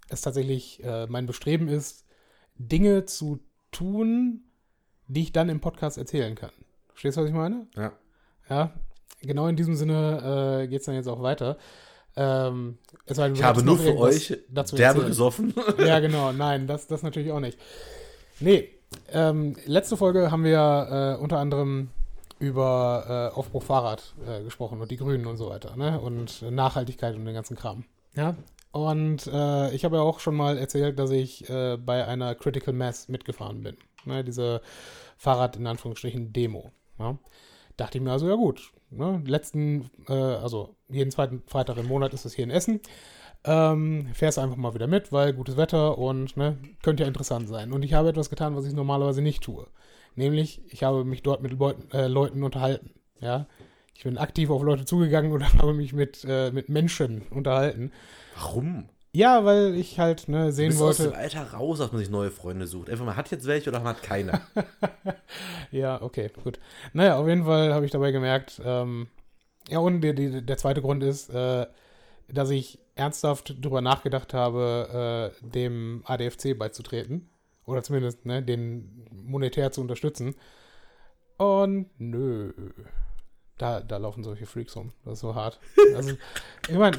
es tatsächlich äh, mein Bestreben ist, Dinge zu tun, die ich dann im Podcast erzählen kann. Verstehst du, was ich meine? Ja. Ja, genau in diesem Sinne äh, geht es dann jetzt auch weiter. Ähm, es du Ich habe nur für euch dazu derbe erzählen. gesoffen. Ja, genau. Nein, das, das natürlich auch nicht. Nee, ähm, letzte Folge haben wir äh, unter anderem über äh, Aufbruch Fahrrad äh, gesprochen und die Grünen und so weiter, ne? Und Nachhaltigkeit und den ganzen Kram. Ja. Und äh, ich habe ja auch schon mal erzählt, dass ich äh, bei einer Critical Mass mitgefahren bin. Ne? Diese Fahrrad in Anführungsstrichen Demo. Ja? Dachte ich mir also, ja gut. Ne? Letzten, äh, also jeden zweiten Freitag im Monat ist es hier in Essen. Ähm, fährst einfach mal wieder mit, weil gutes Wetter und ne, könnte ja interessant sein. Und ich habe etwas getan, was ich normalerweise nicht tue. Nämlich, ich habe mich dort mit Leuten, äh, Leuten unterhalten. Ja, ich bin aktiv auf Leute zugegangen und habe mich mit, äh, mit Menschen unterhalten. Warum? Ja, weil ich halt ne, Du sehen bist aus wollte. dem Alter raus, dass man sich neue Freunde sucht. Entweder man hat jetzt welche oder man hat keine. Ja, okay, gut. Naja, auf jeden Fall habe ich dabei gemerkt, ähm, ja, und die, die, der zweite Grund ist, äh, dass ich ernsthaft drüber nachgedacht habe, äh, dem ADFC beizutreten. Oder zumindest, ne, den monetär zu unterstützen. Und nö. Da, da laufen solche Freaks rum. Das ist so hart. Also, ich meine,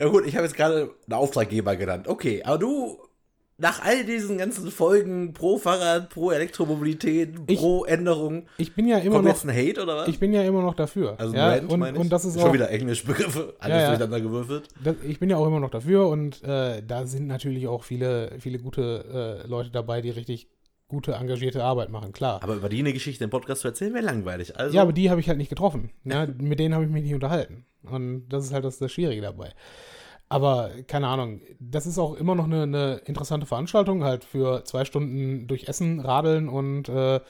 ja gut, ich habe jetzt gerade einen Auftraggeber genannt. Okay, aber du, nach all diesen ganzen Folgen pro Fahrrad, pro Elektromobilität, Ich- pro Änderung, ich bin ja immer noch, jetzt ein Hate oder was? ich bin ja immer noch dafür. also ja, Rant, und, ich. und das ist Schon auch, wieder Englischbegriffe, alles Ja, ja. durcheinander gewürfelt. Das, ich bin ja auch immer noch dafür und äh, da sind natürlich auch viele, viele gute äh, Leute dabei, die richtig gute, engagierte Arbeit machen, klar. Aber über die eine Geschichte im Podcast zu erzählen, wäre langweilig. Also, ja, aber die habe ich halt nicht getroffen. Ne? Mit denen habe ich mich nicht unterhalten. Und das ist halt das, das Schwierige dabei. Aber keine Ahnung, das ist auch immer noch eine, eine interessante Veranstaltung, halt für zwei Stunden durch Essen radeln und äh,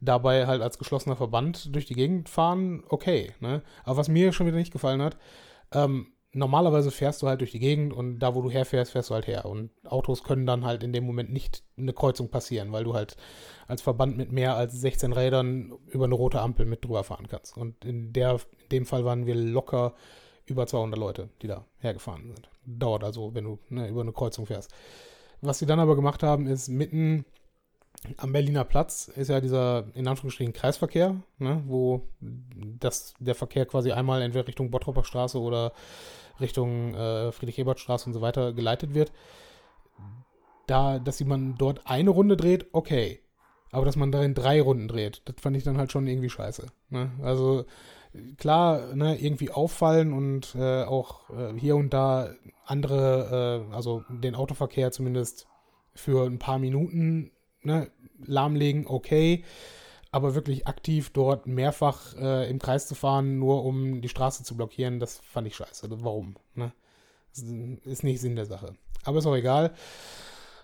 dabei halt als geschlossener Verband durch die Gegend fahren, okay. Ne? Aber was mir schon wieder nicht gefallen hat, ähm, normalerweise fährst du halt durch die Gegend und da, wo du herfährst, fährst du halt her. Und Autos können dann halt in dem Moment nicht eine Kreuzung passieren, weil du halt als Verband mit mehr als 16 Rädern über eine rote Ampel mit drüber fahren kannst. Und in, der, in dem Fall waren wir locker über 200 Leute, die da hergefahren sind. Dauert also, wenn du ne, über eine Kreuzung fährst. Was sie dann aber gemacht haben, ist mitten am Berliner Platz ist ja dieser in Anführungsstrichen Kreisverkehr, ne, wo das, der Verkehr quasi einmal entweder Richtung Bottropper Straße oder Richtung äh, Friedrich-Ebert-Straße und so weiter geleitet wird. Da, dass man dort eine Runde dreht, okay. Aber dass man darin drei Runden dreht, das fand ich dann halt schon irgendwie scheiße. Ne? Also klar, ne, irgendwie auffallen und äh, auch äh, hier und da andere, äh, also den Autoverkehr zumindest für ein paar Minuten ne, lahmlegen, okay. Aber wirklich aktiv dort mehrfach äh, im Kreis zu fahren, nur um die Straße zu blockieren, das fand ich scheiße. Warum? Ne? Ist nicht Sinn der Sache. Aber ist auch egal.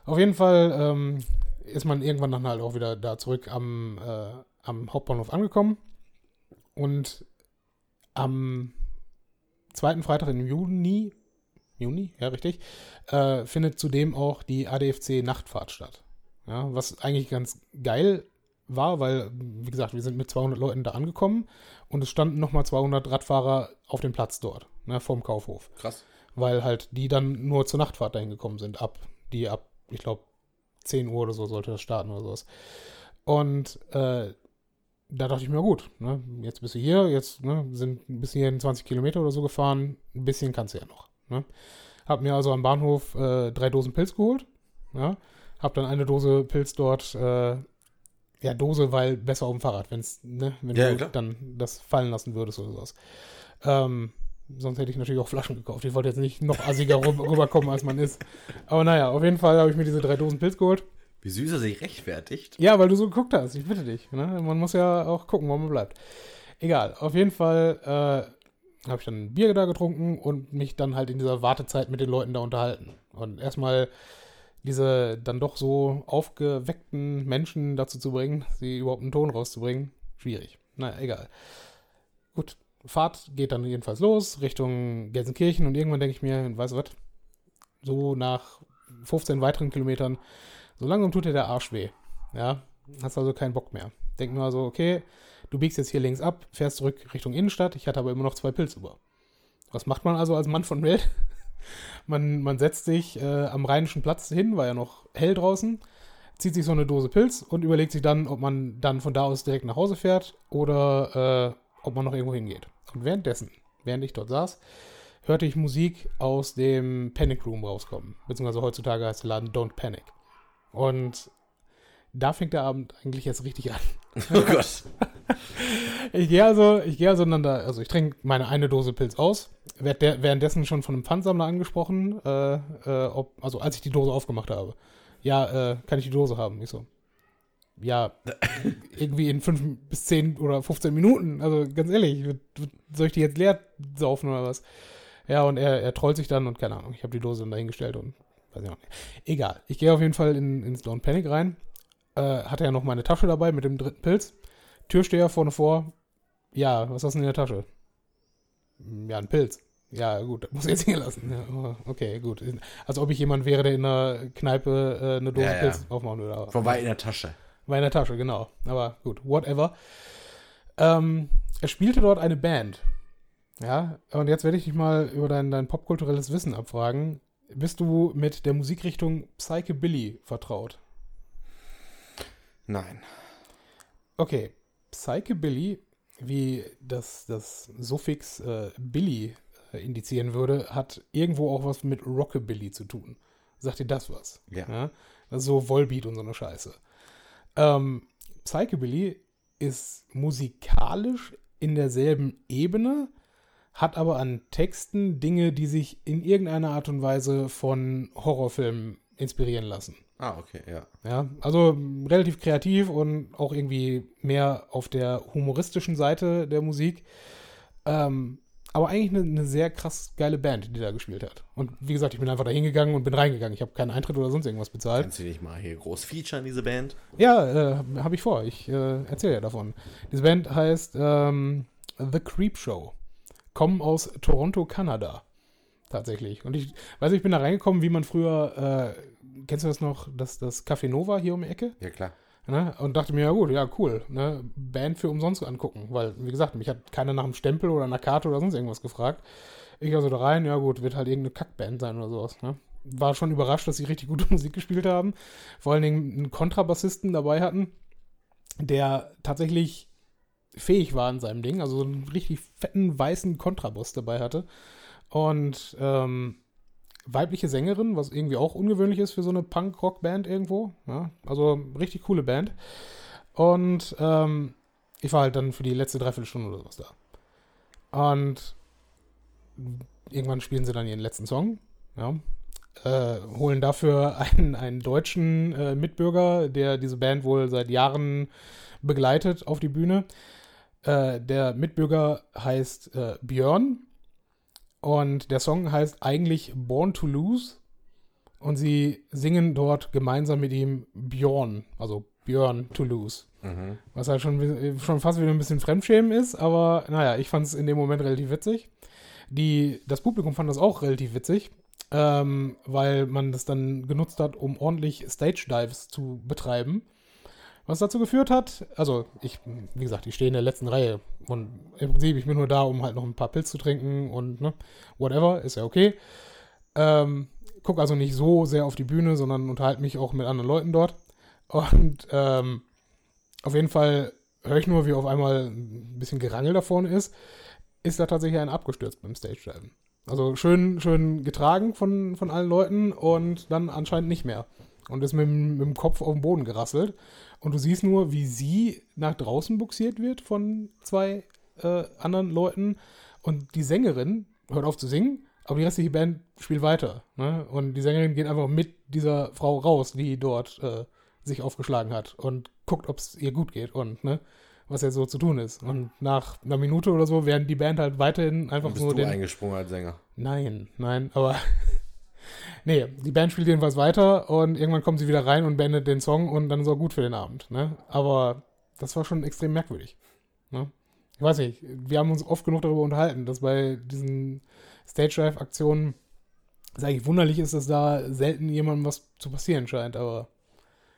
Auf jeden Fall ähm, ist man irgendwann dann halt auch wieder da zurück am, äh, am Hauptbahnhof angekommen. Und am zweiten Freitag im Juni, Juni, ja richtig, äh, findet zudem auch die ADFC Nachtfahrt statt. Ja, was eigentlich ganz geil war, weil, wie gesagt, wir sind mit 200 Leuten da angekommen und es standen nochmal 200 Radfahrer auf dem Platz dort, ne, vorm Kaufhof. krass. Weil halt die dann nur zur Nachtfahrt dahin gekommen sind, ab, die ab, ich glaube, 10 Uhr oder so sollte das starten oder sowas. Und äh, da dachte ich mir, gut, ne, jetzt bist du hier, jetzt ne, sind bis hierhin 20 Kilometer oder so gefahren, ein bisschen kannst du ja noch. Ne. Hab mir also am Bahnhof äh, drei Dosen Pilz geholt, ja, hab dann eine Dose Pilz dort, äh, ja, Dose, weil besser auf dem Fahrrad, wenn's, ne, wenn Ja, du klar. dann das fallen lassen würdest oder sowas. Ähm, sonst hätte ich natürlich auch Flaschen gekauft. Ich wollte jetzt nicht noch assiger rü- rüberkommen, als man ist. Aber naja, auf jeden Fall habe ich mir diese drei Dosen Pilz geholt. Wie süß er sich rechtfertigt. Ja, weil du so geguckt hast. Ich bitte dich. Ne? Man muss ja auch gucken, wo man bleibt. Egal. Auf jeden Fall äh, habe ich dann ein Bier da getrunken und mich dann halt in dieser Wartezeit mit den Leuten da unterhalten. Und erstmal diese dann doch so aufgeweckten Menschen dazu zu bringen, sie überhaupt einen Ton rauszubringen, schwierig. Na, egal. Gut, Fahrt geht dann jedenfalls los Richtung Gelsenkirchen und irgendwann denke ich mir, weißt du was, so nach 15 weiteren Kilometern, so langsam tut dir der Arsch weh. Ja, hast also keinen Bock mehr. Denk nur also, okay, du biegst jetzt hier links ab, fährst zurück Richtung Innenstadt, ich hatte aber immer noch zwei Pilz über. Was macht man also als Mann von Welt? Man, man setzt sich äh, am Rheinischen Platz hin, war ja noch hell draußen, zieht sich so eine Dose Pilz und überlegt sich dann, ob man dann von da aus direkt nach Hause fährt oder äh, ob man noch irgendwo hingeht. Und währenddessen, während ich dort saß, hörte ich Musik aus dem Panic Room rauskommen. Beziehungsweise heutzutage heißt der Laden Don't Panic. Und da fängt der Abend eigentlich erst richtig an. Oh Gott. Ich gehe also, ich gehe also dann da, also ich trinke meine eine Dose Pilz aus, werd der, währenddessen schon von einem Pfandsammler angesprochen, äh, äh, ob, also als ich die Dose aufgemacht habe. Ja, äh, kann ich die Dose haben? Ich so, ja, irgendwie in fünf bis zehn oder 15 Minuten. Also ganz ehrlich, soll ich die jetzt leer saufen oder was? Ja, und er, er trollt sich dann und keine Ahnung, ich habe die Dose dann dahingestellt und weiß ich auch nicht. Egal, ich gehe auf jeden Fall in, ins Don't Panic rein. Äh, hatte ja noch meine Tasche dabei mit dem dritten Pilz. Türsteher vorne vor. Ja, was hast du denn in der Tasche? Ja, ein Pilz. Ja, gut, muss ich jetzt hingelassen. Ja, oh, okay, gut. Als ob ich jemand wäre, der in einer Kneipe äh, eine Dose Ja, ja. Pilz aufmachen würde. aber- Vorbei in der Tasche. war in der Tasche, genau. Aber gut, whatever. Ähm, er spielte dort eine Band. Ja, und jetzt werde ich dich mal über dein, dein popkulturelles Wissen abfragen. Bist du mit der Musikrichtung Psychobilly vertraut? Nein. Okay, Psychobilly, wie das, das Suffix äh, Billy äh, indizieren würde, hat irgendwo auch was mit Rockabilly zu tun. Sagt dir das was? Ja. Das ist so Volbeat und so eine Scheiße. Ähm, Psychobilly ist musikalisch in derselben Ebene, hat aber an Texten Dinge, die sich in irgendeiner Art und Weise von Horrorfilmen inspirieren lassen. Ah, okay, ja. Ja, also relativ kreativ und auch irgendwie mehr auf der humoristischen Seite der Musik. Ähm, aber eigentlich eine, eine sehr krass geile Band, die da gespielt hat. Und wie gesagt, ich bin einfach da hingegangen und bin reingegangen. Ich habe keinen Eintritt oder sonst irgendwas bezahlt. Kannst du nicht mal hier groß featuren, diese Band? Ja, äh, habe ich vor. Ich äh, erzähle ja davon. Diese Band heißt ähm, The Creep Show. Kommen aus Toronto, Kanada. Tatsächlich. Und ich weiß, ich bin da reingekommen, wie man früher, äh, kennst du das noch, das, das Café Nova hier um die Ecke? Ja, klar. Ne? Und dachte mir, ja gut, ja cool, ne? Band für umsonst angucken, weil, wie gesagt, mich hat keiner nach einem Stempel oder einer Karte oder sonst irgendwas gefragt. Ich also da rein, ja gut, wird halt irgendeine Kackband sein oder sowas, ne? War schon überrascht, dass sie richtig gute Musik gespielt haben. Vor allen Dingen einen Kontrabassisten dabei hatten, der tatsächlich fähig war in seinem Ding, also so einen richtig fetten weißen Kontrabass dabei hatte. Und ähm, weibliche Sängerin, was irgendwie auch ungewöhnlich ist für so eine Punk-Rock-Band irgendwo. Ja, also richtig coole Band. Und ähm, ich war halt dann für die letzte Dreiviertelstunde oder sowas da. Und irgendwann spielen sie dann ihren letzten Song. Ja. Äh, holen dafür einen, einen deutschen äh, Mitbürger, der diese Band wohl seit Jahren begleitet, auf die Bühne. Äh, der Mitbürger heißt äh, Björn und der Song heißt eigentlich Born to Lose. Und sie singen dort gemeinsam mit ihm Bjorn, also Björn to Lose. Mhm. Was halt schon, schon fast wieder ein bisschen Fremdschämen ist, aber naja, ich fand es in dem Moment relativ witzig. Die, das Publikum fand das auch relativ witzig, ähm, weil man das dann genutzt hat, um ordentlich Stage Dives zu betreiben. Was dazu geführt hat, also ich, wie gesagt, ich stehe in der letzten Reihe und im Prinzip, ich bin nur da, um halt noch ein paar Pilz zu trinken und ne, whatever, ist ja okay. Ähm, guck also nicht so sehr auf die Bühne, sondern unterhalte mich auch mit anderen Leuten dort. Und ähm, auf jeden Fall höre ich nur, wie auf einmal ein bisschen Gerangel da vorne ist. Ist da tatsächlich ein abgestürzt beim Stage-Diven. Also schön, schön getragen von, von allen Leuten und dann anscheinend nicht mehr. Und ist mit, mit dem Kopf auf den Boden gerasselt. Und du siehst nur, wie sie nach draußen buxiert wird von zwei äh, anderen Leuten. Und die Sängerin hört auf zu singen, aber die restliche Band spielt weiter. Ne? Und die Sängerin geht einfach mit dieser Frau raus, die dort äh, sich aufgeschlagen hat und guckt, ob es ihr gut geht und ne, was jetzt so zu tun ist. Und nach einer Minute oder so werden die Band halt weiterhin einfach Bist nur du den. eingesprungen als Sänger? Nein, nein, aber. Nee, die Band spielt jedenfalls weiter und irgendwann kommt sie wieder rein und beendet den Song und dann ist auch gut für den Abend. Ne? Aber das war schon extrem merkwürdig. Ne? Ich weiß nicht, wir haben uns oft genug darüber unterhalten, dass bei diesen Stage-Dive-Aktionen es eigentlich wunderlich ist, dass da selten jemandem was zu passieren scheint, aber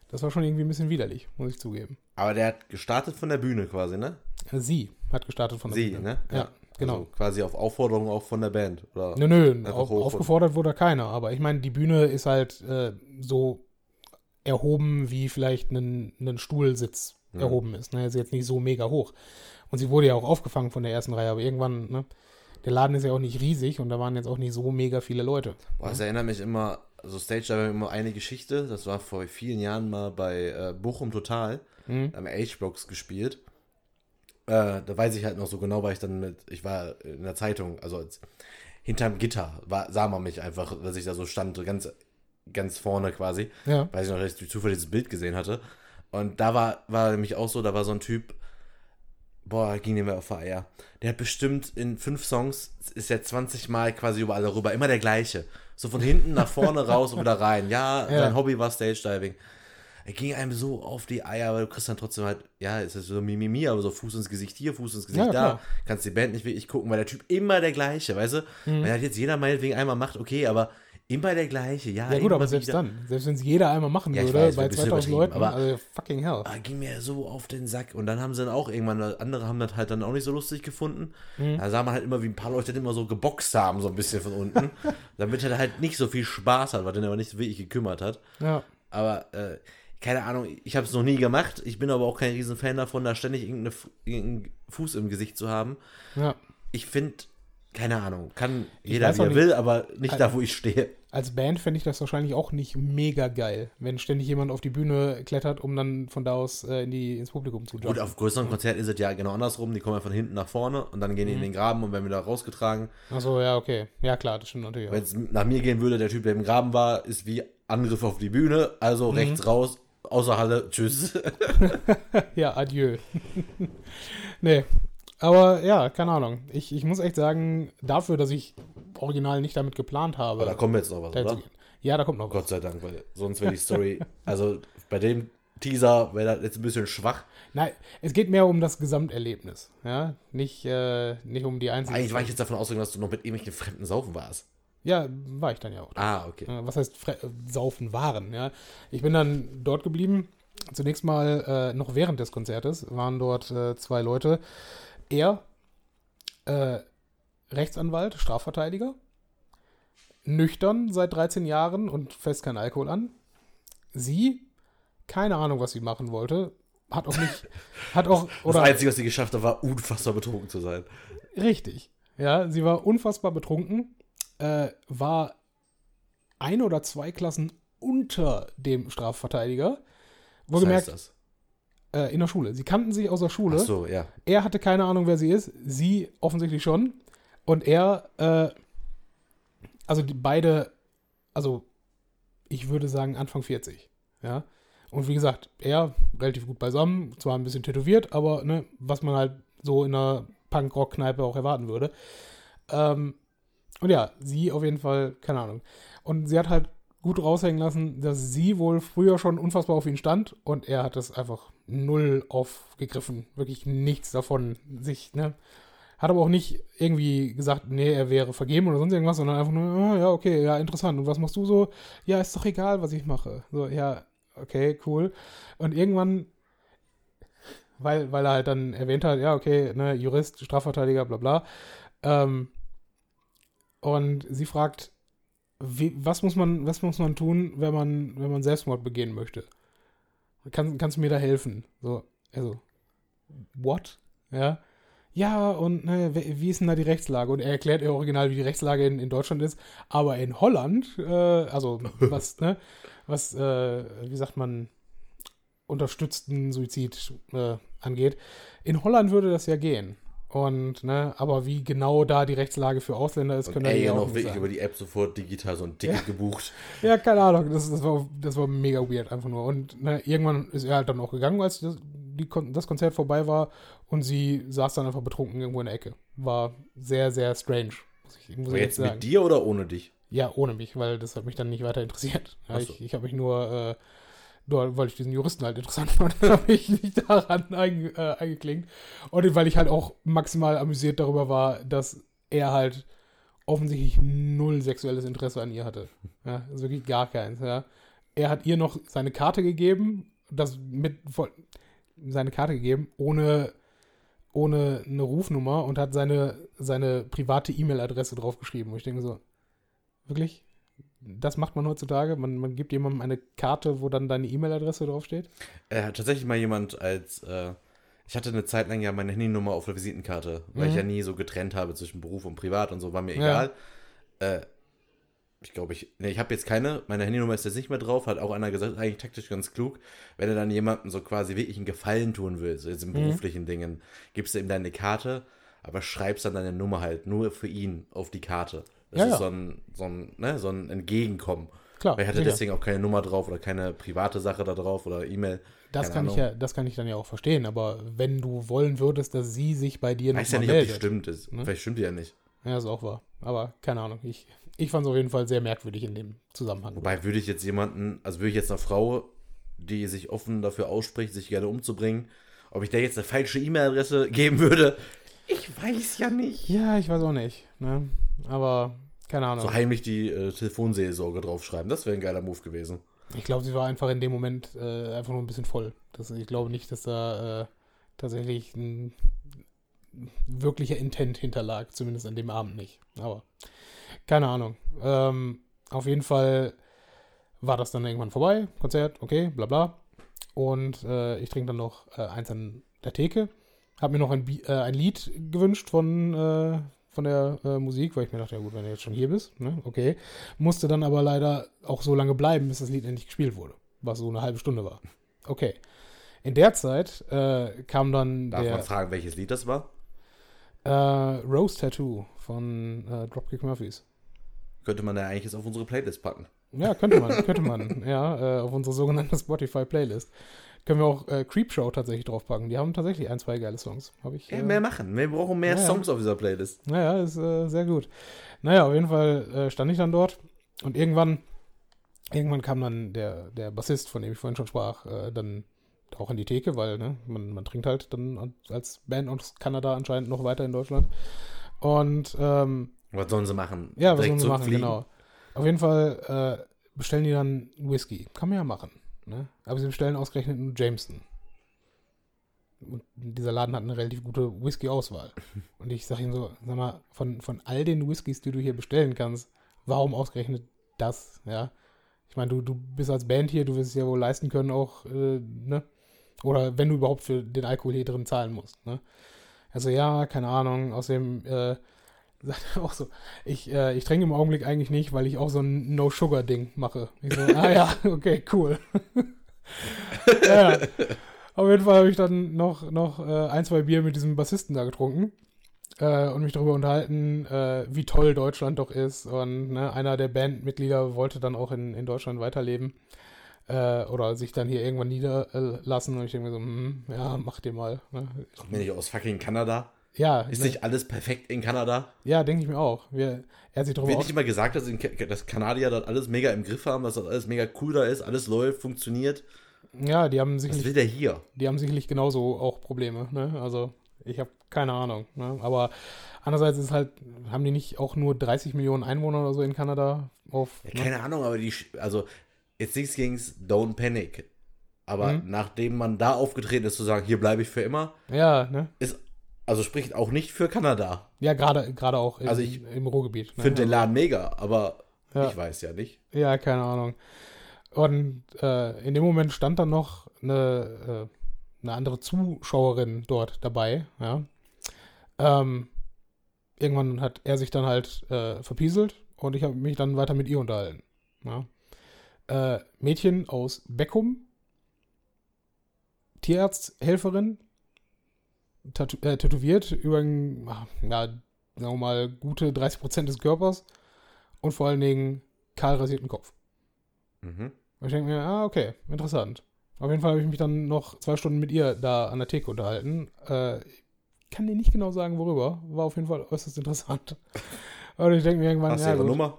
das war schon irgendwie ein bisschen widerlich, muss ich zugeben. Aber der hat gestartet von der Bühne quasi, ne? Sie hat gestartet von der Sie, Bühne. ne? Ja, genau. Also quasi auf Aufforderung auch von der Band. Oder? Nö, nö, auf, aufgefordert wurde keiner. Aber ich meine, die Bühne ist halt äh, so erhoben, wie vielleicht ein, ein Stuhlsitz Mhm. erhoben ist. Ne? Ist jetzt nicht so mega hoch. Und sie wurde ja auch aufgefangen von der ersten Reihe, aber irgendwann, ne? Der Laden ist ja auch nicht riesig und da waren jetzt auch nicht so mega viele Leute. Boah, das erinnert mich immer also Stage Diving immer eine Geschichte. Das war vor vielen Jahren mal bei äh, Bochum Total. Mhm. Am H-Blocks gespielt. Äh, da weiß ich halt noch so genau, weil ich dann mit, ich war in der Zeitung, also als, hinterm Gitter war, sah man mich einfach, dass ich da so stand, ganz, ganz vorne quasi. Ja. Weiß ich noch, dass ich durch Zufall dieses Bild gesehen hatte. Und da war, war nämlich auch so, da war so ein Typ, boah, ging dem auf Eier. Der hat bestimmt in fünf Songs, ist er 20 Mal quasi überall rüber, immer der gleiche. So von hinten nach vorne raus und wieder rein. Ja, Ja. sein Hobby war Stage Diving. Er ging einem so auf die Eier, aber du kriegst dann trotzdem halt, ja, es ist so Mimimi, aber so Fuß ins Gesicht hier, Fuß ins Gesicht Ja, da. klar. Kannst die Band nicht wirklich gucken, weil der Typ immer der gleiche, weißt du? Mhm. Wenn halt jetzt jeder meinetwegen einmal macht, okay, aber immer der gleiche, ja. Ja gut, aber selbst wieder. dann, selbst wenn es jeder einmal machen Ja, würde, weiß, bei ein bisschen 2000 Leuten, aber- also fucking hell. Ah, ging mir so auf den Sack. Und dann haben sie dann auch irgendwann, andere haben das halt dann auch nicht so lustig gefunden. Mhm. Da sah man halt immer, wie ein paar Leute dann immer so geboxt haben, so ein bisschen von unten. damit er halt nicht so viel Spaß hat, was den aber nicht wirklich gekümmert hat. Ja, Aber, äh, keine Ahnung, ich habe es noch nie gemacht. Ich bin aber auch kein riesen Fan davon, da ständig irgendeinen Fuß im Gesicht zu haben. ja. Ich finde, keine Ahnung, kann jeder, wie er nicht. will, aber nicht Also- da, wo ich stehe. Als Band fände ich das wahrscheinlich auch nicht mega geil, wenn ständig jemand auf die Bühne klettert, um dann von da aus äh, in die, ins Publikum zu Gut, jumpen. auf größeren Konzerten ist es ja genau andersrum. Die kommen ja von hinten nach vorne und dann gehen die in den Graben und werden wieder rausgetragen. Achso, ja, okay. Ja, klar, das stimmt natürlich Wenn es nach mir gehen würde, der Typ, der im Graben war, ist wie Angriff auf die Bühne. Also rechts raus, außer Halle, tschüss. Ja, adieu. nee, aber ja, keine Ahnung. Ich, ich muss echt sagen, dafür, dass ich original nicht damit geplant habe, Aber da kommt jetzt noch was, oder? Ja, da kommt noch was. Gott sei Dank, weil sonst wäre die Story, also bei dem Teaser wäre das jetzt ein bisschen schwach. Nein, es geht mehr um das Gesamterlebnis. Ja, nicht, äh, nicht um die einzelnen. Eigentlich war ich jetzt davon ausgegangen, dass du noch mit irgendwelchen Fremden saufen warst. Ja, war ich dann ja auch. Ah, okay. Was heißt Fre saufen waren, ja. Ich bin dann dort geblieben. Zunächst mal äh, noch während des Konzertes waren dort äh, zwei Leute. Er, äh, Rechtsanwalt, Strafverteidiger, nüchtern seit 13 Jahren und fest kein Alkohol an. Sie, keine Ahnung, was sie machen wollte, hat auch nicht, hat auch, oder das Einzige, was sie geschafft hat, war unfassbar betrunken zu sein. Richtig. Ja, sie war unfassbar betrunken, äh, war ein oder zwei Klassen unter dem Strafverteidiger. Was Wohlgemerkt, heißt das? äh, in der Schule. Sie kannten sich aus der Schule. Ach so, ja. Er hatte keine Ahnung, wer sie ist. Sie offensichtlich schon. Und er, äh, also die beide, also ich würde sagen Anfang 40. Ja. Und wie gesagt, er relativ gut beisammen, zwar ein bisschen tätowiert, aber ne, was man halt so in einer Punk-Rock-Kneipe auch erwarten würde. Ähm, und ja, sie auf jeden Fall, keine Ahnung. Und sie hat halt gut raushängen lassen, dass sie wohl früher schon unfassbar auf ihn stand und er hat das einfach null aufgegriffen. Wirklich nichts davon. Sich, ne? Hat aber auch nicht irgendwie gesagt, nee, er wäre vergeben oder sonst irgendwas, sondern einfach nur, ah, ja, okay, ja, interessant. Und was machst du so? Ja, ist doch egal, was ich mache. So, ja, okay, cool. Und irgendwann, weil, weil er halt dann erwähnt hat, ja, okay, ne, Jurist, Strafverteidiger, bla bla. Ähm, und sie fragt, wie, was, muss man, was muss man tun, wenn man, wenn man Selbstmord begehen möchte? Kann, kannst du mir da helfen? So, also, what? Ja. Ja, und ne, wie ist denn da die Rechtslage? Und er erklärt ihr original, wie die Rechtslage in, in Deutschland ist. Aber in Holland, äh, also was, ne, was, äh, wie sagt man, unterstützten Suizid äh, angeht. In Holland würde das ja gehen. Und, ne, aber wie genau da die Rechtslage für Ausländer ist, können wir ja ja auch noch wirklich sagen. über die App sofort digital so ein Ticket gebucht. Ja, keine Ahnung, das, das, war, das war mega weird einfach nur. Und ne, irgendwann ist er halt dann auch gegangen, als das, die, das Konzert vorbei war und sie saß dann einfach betrunken irgendwo in der Ecke. War sehr, sehr strange, muss ich, muss ich jetzt sagen. mit dir oder ohne dich? Ja, ohne mich, weil das hat mich dann nicht weiter interessiert. Ja, so. ich ich habe mich nur, äh, nur, weil ich diesen Juristen halt interessant fand, habe ich mich daran einge, äh, eingeklinkt. Und weil ich halt auch maximal amüsiert darüber war, dass er halt offensichtlich null sexuelles Interesse an ihr hatte. Ja, also wirklich gar keins, ja. Er hat ihr noch seine Karte gegeben, das mit voll, seine Karte gegeben, ohne, ohne eine Rufnummer und hat seine, seine private E-Mail-Adresse draufgeschrieben. Und ich denke so, wirklich? Das macht man heutzutage? Man, man gibt jemandem eine Karte, wo dann deine E-Mail-Adresse draufsteht? Er hat tatsächlich mal jemand als, äh, ich hatte eine Zeit lang ja meine Handynummer auf der Visitenkarte, weil Mhm. ich ja nie so getrennt habe zwischen Beruf und Privat und so, war mir Ja. egal. Äh, ich glaube, ich, nee, ich habe jetzt keine, meine Handynummer ist jetzt nicht mehr drauf, hat auch einer gesagt, eigentlich taktisch ganz klug, wenn du dann jemandem so quasi wirklich einen Gefallen tun willst, so jetzt in beruflichen Dingen, gibst du ihm deine Karte, aber schreibst dann deine Nummer halt nur für ihn auf die Karte. Das Ja, ist ja. so ein, so ein, ne, so ein Entgegenkommen. Klar, Weil ich hatte sicher. deswegen auch keine Nummer drauf oder keine private Sache da drauf oder E-Mail. Das Keine kann, ich Ahnung. ja, das kann ich dann ja auch verstehen, aber wenn du wollen würdest, dass sie sich bei dir Weiß ja nicht, ob die meldet. stimmt. Ist. Ne? Vielleicht stimmt die ja nicht. Ja, ist auch wahr. Aber keine Ahnung. Ich, ich fand es auf jeden Fall sehr merkwürdig in dem Zusammenhang. Wobei würde ich jetzt jemanden, also würde ich jetzt einer Frau, die sich offen dafür ausspricht, sich gerne umzubringen, ob ich der jetzt eine falsche E-Mail-Adresse geben würde, ich weiß ja nicht. Ja, ich weiß auch nicht. Ne? Aber keine Ahnung. So heimlich die äh, Telefonseelsorge draufschreiben, das wäre ein geiler Move gewesen. Ich glaube, sie war einfach in dem Moment äh, einfach nur ein bisschen voll. Das, ich glaube nicht, dass da äh, tatsächlich ein wirklicher Intent hinterlag, zumindest an dem Abend nicht. Aber keine Ahnung. Ähm, auf jeden Fall war das dann irgendwann vorbei. Konzert, okay, bla bla. Und äh, ich trinke dann noch äh, eins an der Theke. Hab mir noch ein, Bi- äh, ein Lied gewünscht von, äh, von der äh, Musik, weil ich mir dachte, ja gut, wenn du jetzt schon hier bist, ne, okay. Musste dann aber leider auch so lange bleiben, bis das Lied endlich gespielt wurde, was so eine halbe Stunde war. Okay. In der Zeit äh, kam dann Darf der man fragen, welches Lied das war? äh, Rose Tattoo von äh, Dropkick Murphys. Könnte man ja eigentlich jetzt auf unsere Playlist packen. Ja, könnte man, könnte man, ja, auf unsere sogenannte Spotify-Playlist. Können wir auch äh, Creepshow tatsächlich draufpacken. Die haben tatsächlich ein, zwei geile Songs. Habe ich. Ja, äh, mehr machen. Wir brauchen mehr ja, ja. Songs auf dieser Playlist. Naja, ist äh, sehr gut. Naja, auf jeden Fall äh, stand ich dann dort und irgendwann, irgendwann kam dann der, der Bassist, von dem ich vorhin schon sprach, äh, dann auch in die Theke, weil ne, man, man trinkt halt dann als Band aus Kanada anscheinend noch weiter in Deutschland. Und ähm, Was sollen sie machen? ja, was Direkt sollen wir machen, zurückfliegen? genau. Auf jeden Fall äh, bestellen die dann Whisky. Kann man ja machen. Ne? Aber sie bestellen ausgerechnet einen Jameson. Und dieser Laden hat eine relativ gute Whisky-Auswahl. Und ich sage ihm so, sag mal, von, von all den Whiskys, die du hier bestellen kannst, warum ausgerechnet das? Ja. Ich meine, du, du bist als Band hier, du wirst es ja wohl leisten können, auch, äh, ne? Oder wenn du überhaupt für den Alkohol hier drin zahlen musst, ne? Also ja, keine Ahnung, außerdem, äh, sagt er auch so, ich, äh, ich trinke im Augenblick eigentlich nicht, weil ich auch so ein No-Sugar-Ding mache. Ich so, ah ja, okay, cool. ja. Auf jeden Fall habe ich dann noch, noch äh, ein, zwei Bier mit diesem Bassisten da getrunken äh, und mich darüber unterhalten, äh, wie toll Deutschland doch ist. Und ne, einer der Bandmitglieder wollte dann auch in, in Deutschland weiterleben äh, oder sich dann hier irgendwann niederlassen. Und ich denke mir so, hm, ja, mach dir mal. Ne? Kommt mir nicht aus fucking Kanada? Ja, Ist ne, nicht alles perfekt in Kanada? ja denke ich mir auch. Wir, er hat sich darüber Wird nicht immer gesagt, dass, in, dass Kanadier dort alles mega im Griff haben, dass das alles mega cool da ist, alles läuft, funktioniert? Ja, die haben Was sicherlich, will der hier? die haben sicherlich genauso auch Probleme. Ne? Also ich habe keine Ahnung. Ne? Aber andererseits ist halt, haben die nicht auch nur 30 Millionen Einwohner oder so in Kanada auf. Ja, ne? keine Ahnung, aber die, also, jetzt nichts gegen's Don't Panic. Aber Mhm. nachdem man da aufgetreten ist, zu sagen, hier bleibe ich für immer, Ja, ne? ist, also spricht auch nicht für Kanada. Ja, gerade gerade auch im, Also ich im Ruhrgebiet. Ne? Finde den Laden mega, aber Ja. ich weiß ja nicht. Ja, keine Ahnung. Und äh, in dem Moment stand dann noch eine, äh, eine andere Zuschauerin dort dabei, ja. Ähm, irgendwann hat er sich dann halt äh, verpieselt und ich habe mich dann weiter mit ihr unterhalten. Ja. Äh, Mädchen aus Beckum, Tierarzthelferin, tatu äh, tätowiert über, ja, sagen wir mal, gute 30% des Körpers und vor allen Dingen kahl rasierten Kopf. Mhm. Und ich denke mir, ah, okay, interessant. Auf jeden Fall habe ich mich dann noch zwei Stunden mit ihr da an der Theke unterhalten. Äh, ich kann dir nicht genau sagen, worüber. War auf jeden Fall äußerst interessant. Und ich denke mir irgendwann, Hast du ja, ihre gut. Nummer?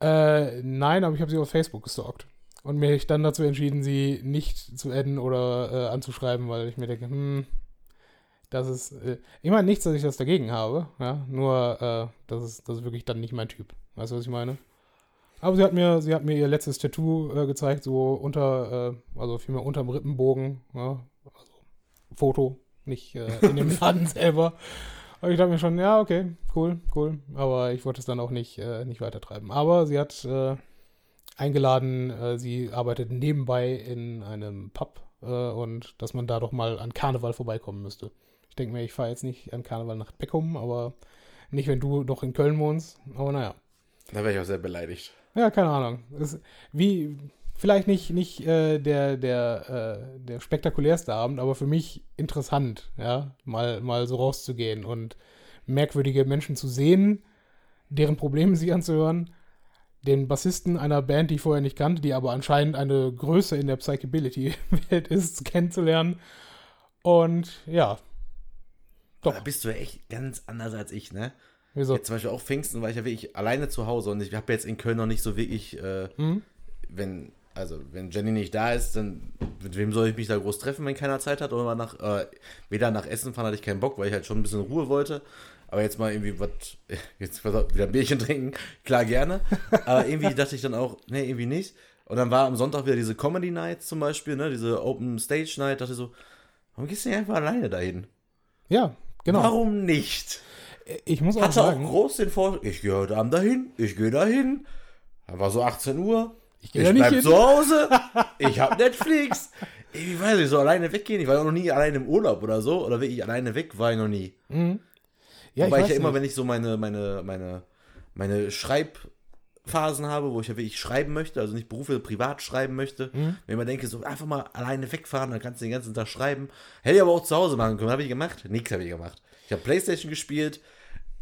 Äh, nein, aber ich habe sie auf Facebook gestalkt. Und mich dann dazu entschieden, sie nicht zu adden oder äh, anzuschreiben, weil ich mir denke, hm, das ist, äh, ich meine nichts, dass ich das dagegen habe, ja, nur, äh, das ist, das ist wirklich dann nicht mein Typ. Weißt du, was ich meine? Aber sie hat mir, sie hat mir ihr letztes Tattoo äh, gezeigt, so unter, äh, also vielmehr unterm Rippenbogen, ja, also Foto, nicht äh, in dem Laden selber. Und ich dachte mir schon, ja, okay, cool, cool. Aber ich wollte es dann auch nicht, äh, nicht weitertreiben. Aber sie hat äh, eingeladen, sie arbeitet nebenbei in einem Pub und dass man da doch mal an Karneval vorbeikommen müsste. Ich denke mir, ich fahre jetzt nicht an Karneval nach Beckum, aber nicht, wenn du noch in Köln wohnst. Aber naja. Da wäre ich auch sehr beleidigt. Ja, keine Ahnung. Das, wie, vielleicht nicht, nicht äh, der, der, äh, der spektakulärste Abend, aber für mich interessant, ja, mal, mal so rauszugehen und merkwürdige Menschen zu sehen, deren Probleme sich anzuhören, den Bassisten einer Band, die ich vorher nicht kannte, die aber anscheinend eine Größe in der Psychability-Welt ist, kennenzulernen. Und ja. Doch. Da bist du ja echt ganz anders als ich, ne? Wieso? Jetzt zum Beispiel auch Pfingsten war ich ja wirklich alleine zu Hause und ich habe jetzt in Köln noch nicht so wirklich, äh, mhm. wenn, also wenn Jenny nicht da ist, dann mit wem soll ich mich da groß treffen, wenn keiner Zeit hat? Oder nach, äh, weder nach Essen fahren hatte ich keinen Bock, weil ich halt schon ein bisschen Ruhe wollte. Aber jetzt mal irgendwie was, jetzt wieder ein Bierchen trinken, klar gerne. Aber irgendwie dachte ich dann auch, nee, irgendwie nicht. Und dann war am Sonntag wieder diese Comedy Night zum Beispiel, ne, diese Open Stage Night. Dachte ich so, warum gehst du nicht einfach alleine dahin? Ja, genau. Warum nicht? Ich muss auch Hatte sagen. auch groß den Vorschlag, ich gehe heute Abend dahin, ich gehe dahin. Dann war so 18 Uhr. Ich, ich bleib hin. zu Hause. ich hab Netflix. Ich weiß nicht, so alleine weggehen. Ich war noch nie alleine im Urlaub oder so. Oder wirklich alleine weg, war ich noch nie. Mhm. Ja, Wobei ich, ich ja immer, nicht. wenn ich so meine, meine, meine, meine Schreibphasen habe, wo ich ja wirklich schreiben möchte, also nicht Berufe privat schreiben möchte, Mhm. wenn mal denke, so einfach mal alleine wegfahren, dann kannst du den ganzen Tag schreiben. Hätte ich aber auch zu Hause machen können. Habe ich gemacht? Nix habe ich gemacht. Ich habe Playstation gespielt,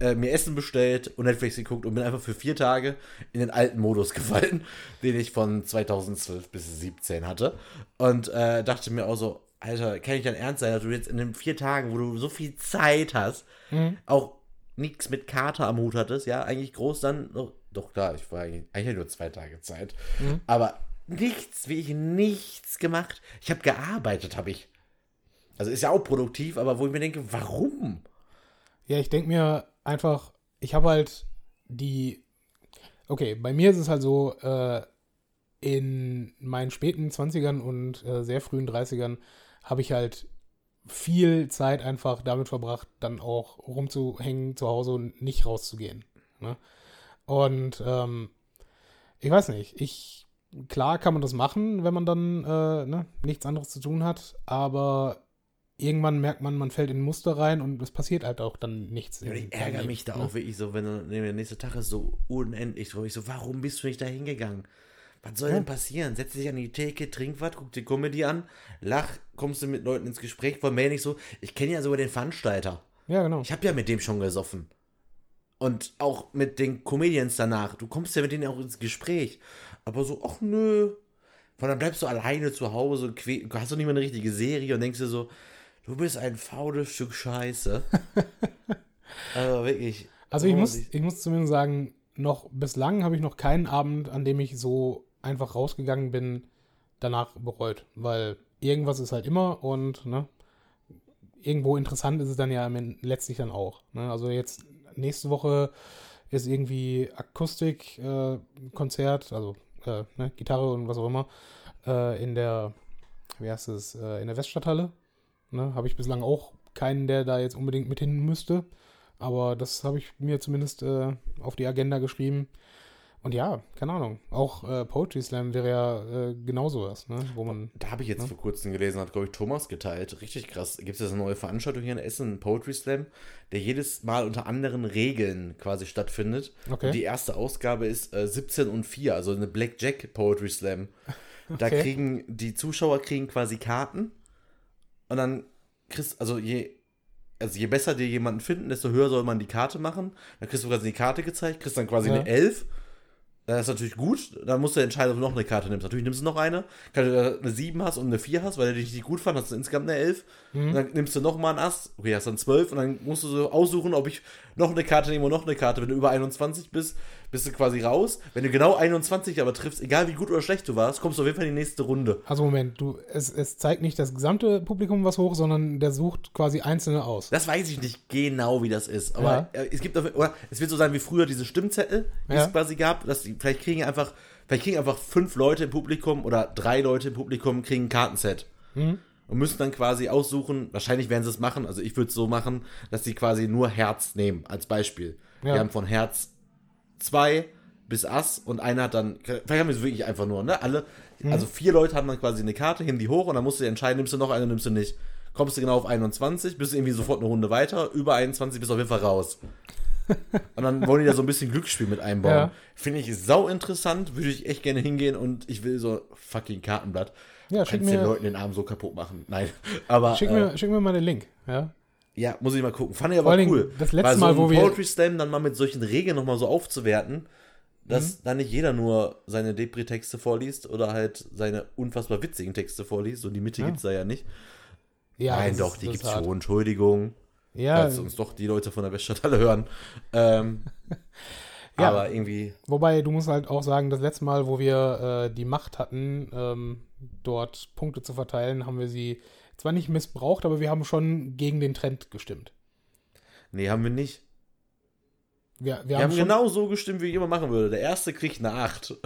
äh, mir Essen bestellt und Netflix geguckt und bin einfach für vier Tage in den alten Modus gefallen, den ich von 2012 bis 2017 hatte. Und äh, dachte mir auch so, Alter, kann ich dann ernst sein, dass du jetzt in den vier Tagen, wo du so viel Zeit hast, auch nichts mit Kater am Hut hattest, ja, eigentlich groß dann, noch, doch klar, ich war eigentlich, eigentlich nur zwei Tage Zeit, aber nichts, wie ich nichts gemacht. Ich habe gearbeitet, habe ich. Also ist ja auch produktiv, aber wo ich mir denke, warum? Ja, ich denke mir einfach, ich habe halt die. Okay, bei mir ist es halt so, äh, in meinen späten 20ern und äh, sehr frühen 30ern habe ich halt viel Zeit einfach damit verbracht, dann auch rumzuhängen zu Hause und nicht rauszugehen. Ne? Und ähm, ich weiß nicht, ich klar kann man das machen, wenn man dann äh, ne, nichts anderes zu tun hat, aber irgendwann merkt man, man fällt in ein Muster rein und es passiert halt auch dann nichts. Ja, ich ärgere mich da Leben, auch wirklich so, wenn dann der nächste Tag ist so unendlich so. Ich so, warum bist du nicht da hingegangen? Was soll Ja. denn passieren? Setz dich an die Theke, trink was, guck die Comedy an, lach, kommst du mit Leuten ins Gespräch, von mir nicht so. Ich kenne ja sogar den Veranstalter. Ne? Ja, genau. Ich habe ja mit dem schon gesoffen. Und auch mit den Comedians danach. Du kommst ja mit denen auch ins Gespräch. Aber so, ach nö. Von dann bleibst du alleine zu Hause, hast du nicht mal eine richtige Serie und denkst dir so, du bist ein faules Stück Scheiße. also wirklich. Also ich muss, ich- muss zumindest sagen, noch bislang habe ich noch keinen Abend, an dem ich so einfach rausgegangen bin, danach bereut. Weil irgendwas ist halt immer und ne, irgendwo interessant ist es dann ja letztlich dann auch. Ne? Also jetzt nächste Woche ist irgendwie Akustikkonzert, äh, also äh, ne, Gitarre und was auch immer, äh, in der, wie heißt es, äh, in der Weststadthalle. Ne? Habe ich bislang auch keinen, der da jetzt unbedingt mit hin müsste. Aber das habe ich mir zumindest äh, auf die Agenda geschrieben. Und ja, keine Ahnung. Auch äh, Poetry Slam wäre ja äh, genauso was, ne? Wo man. Da habe ich jetzt Ja. vor kurzem gelesen, hat, glaube ich, Thomas geteilt. Richtig krass. Gibt es jetzt eine neue Veranstaltung hier in Essen, ein Poetry Slam, der jedes Mal unter anderen Regeln quasi stattfindet. Okay. Und die erste Ausgabe ist äh, 17 und 4, also eine Blackjack Poetry Slam. Da Okay. kriegen die Zuschauer kriegen quasi Karten und dann kriegst, also je, also je besser dir jemanden finden, desto höher soll man die Karte machen. Dann kriegst du quasi die Karte gezeigt, kriegst dann quasi Ja. eine 11. Das ist natürlich gut. Dann musst du entscheiden, ob du noch eine Karte nimmst. Natürlich nimmst du noch eine. Kann du da eine 7 hast und eine 4 hast, weil du dich nicht gut fand, hast du insgesamt eine 11. Und dann nimmst du noch mal einen Ass. Okay, hast dann 12. Und dann musst du so aussuchen, ob ich noch eine Karte nehme und noch eine Karte. Wenn du über 21 bist, bist du quasi raus. Wenn du genau 21 aber triffst, egal wie gut oder schlecht du warst, kommst du auf jeden Fall in die nächste Runde. Also Moment, du, es, es zeigt nicht das gesamte Publikum was hoch, sondern der sucht quasi einzelne aus. Das weiß ich nicht genau, wie das ist. Aber äh, es gibt oder es wird so sein wie früher diese Stimmzettel, die Ja. es quasi gab, dass die, vielleicht kriegen einfach, vielleicht kriegen einfach fünf Leute im Publikum oder drei Leute im Publikum kriegen ein Kartenset. Mhm. Und müssen dann quasi aussuchen, wahrscheinlich werden sie es machen, also ich würde es so machen, dass sie quasi nur Herz nehmen, als Beispiel. Ja. Wir haben von Herz zwei bis Ass und einer hat dann, vielleicht haben wir es wirklich einfach nur, ne? Alle, Mhm. also vier Leute haben dann quasi eine Karte, heben die hoch und dann musst du dir entscheiden, nimmst du noch eine, nimmst du nicht. Kommst du genau auf 21, bist du irgendwie sofort eine Runde weiter, über 21 bist du auf jeden Fall raus. Und dann wollen die da so ein bisschen Glücksspiel mit einbauen. Ja. Finde ich sau interessant, würde ich echt gerne hingehen und ich will so fucking Kartenblatt. Ja, schick Kannst den mir, Leuten den Arm so kaputt machen. Nein. Aber schick, äh, mir, schick mir mal den Link. Ja, ja, muss ich mal gucken. Fand ich Vor aber allen cool. Das letzte so Mal, wo wir- Poetry Slam dann mal mit solchen Regeln nochmal so aufzuwerten, dass Mhm. dann nicht jeder nur seine Depri-Texte vorliest oder halt seine unfassbar witzigen Texte vorliest. Und die Mitte Ja. gibt's da ja nicht. ja Nein, das doch, die gibt's hart. schon. Entschuldigung. Ja, Falls uns doch die Leute von der Weststadt alle hören. Ähm, Ja. Aber irgendwie, wobei du musst halt auch sagen, das letzte Mal, wo wir äh, die Macht hatten, ähm, dort Punkte zu verteilen, haben wir sie zwar nicht missbraucht, aber wir haben schon gegen den Trend gestimmt. nee, haben wir nicht. Wir, wir, Wir haben, haben genau so gestimmt, wie jemand machen würde. Der erste kriegt eine 8.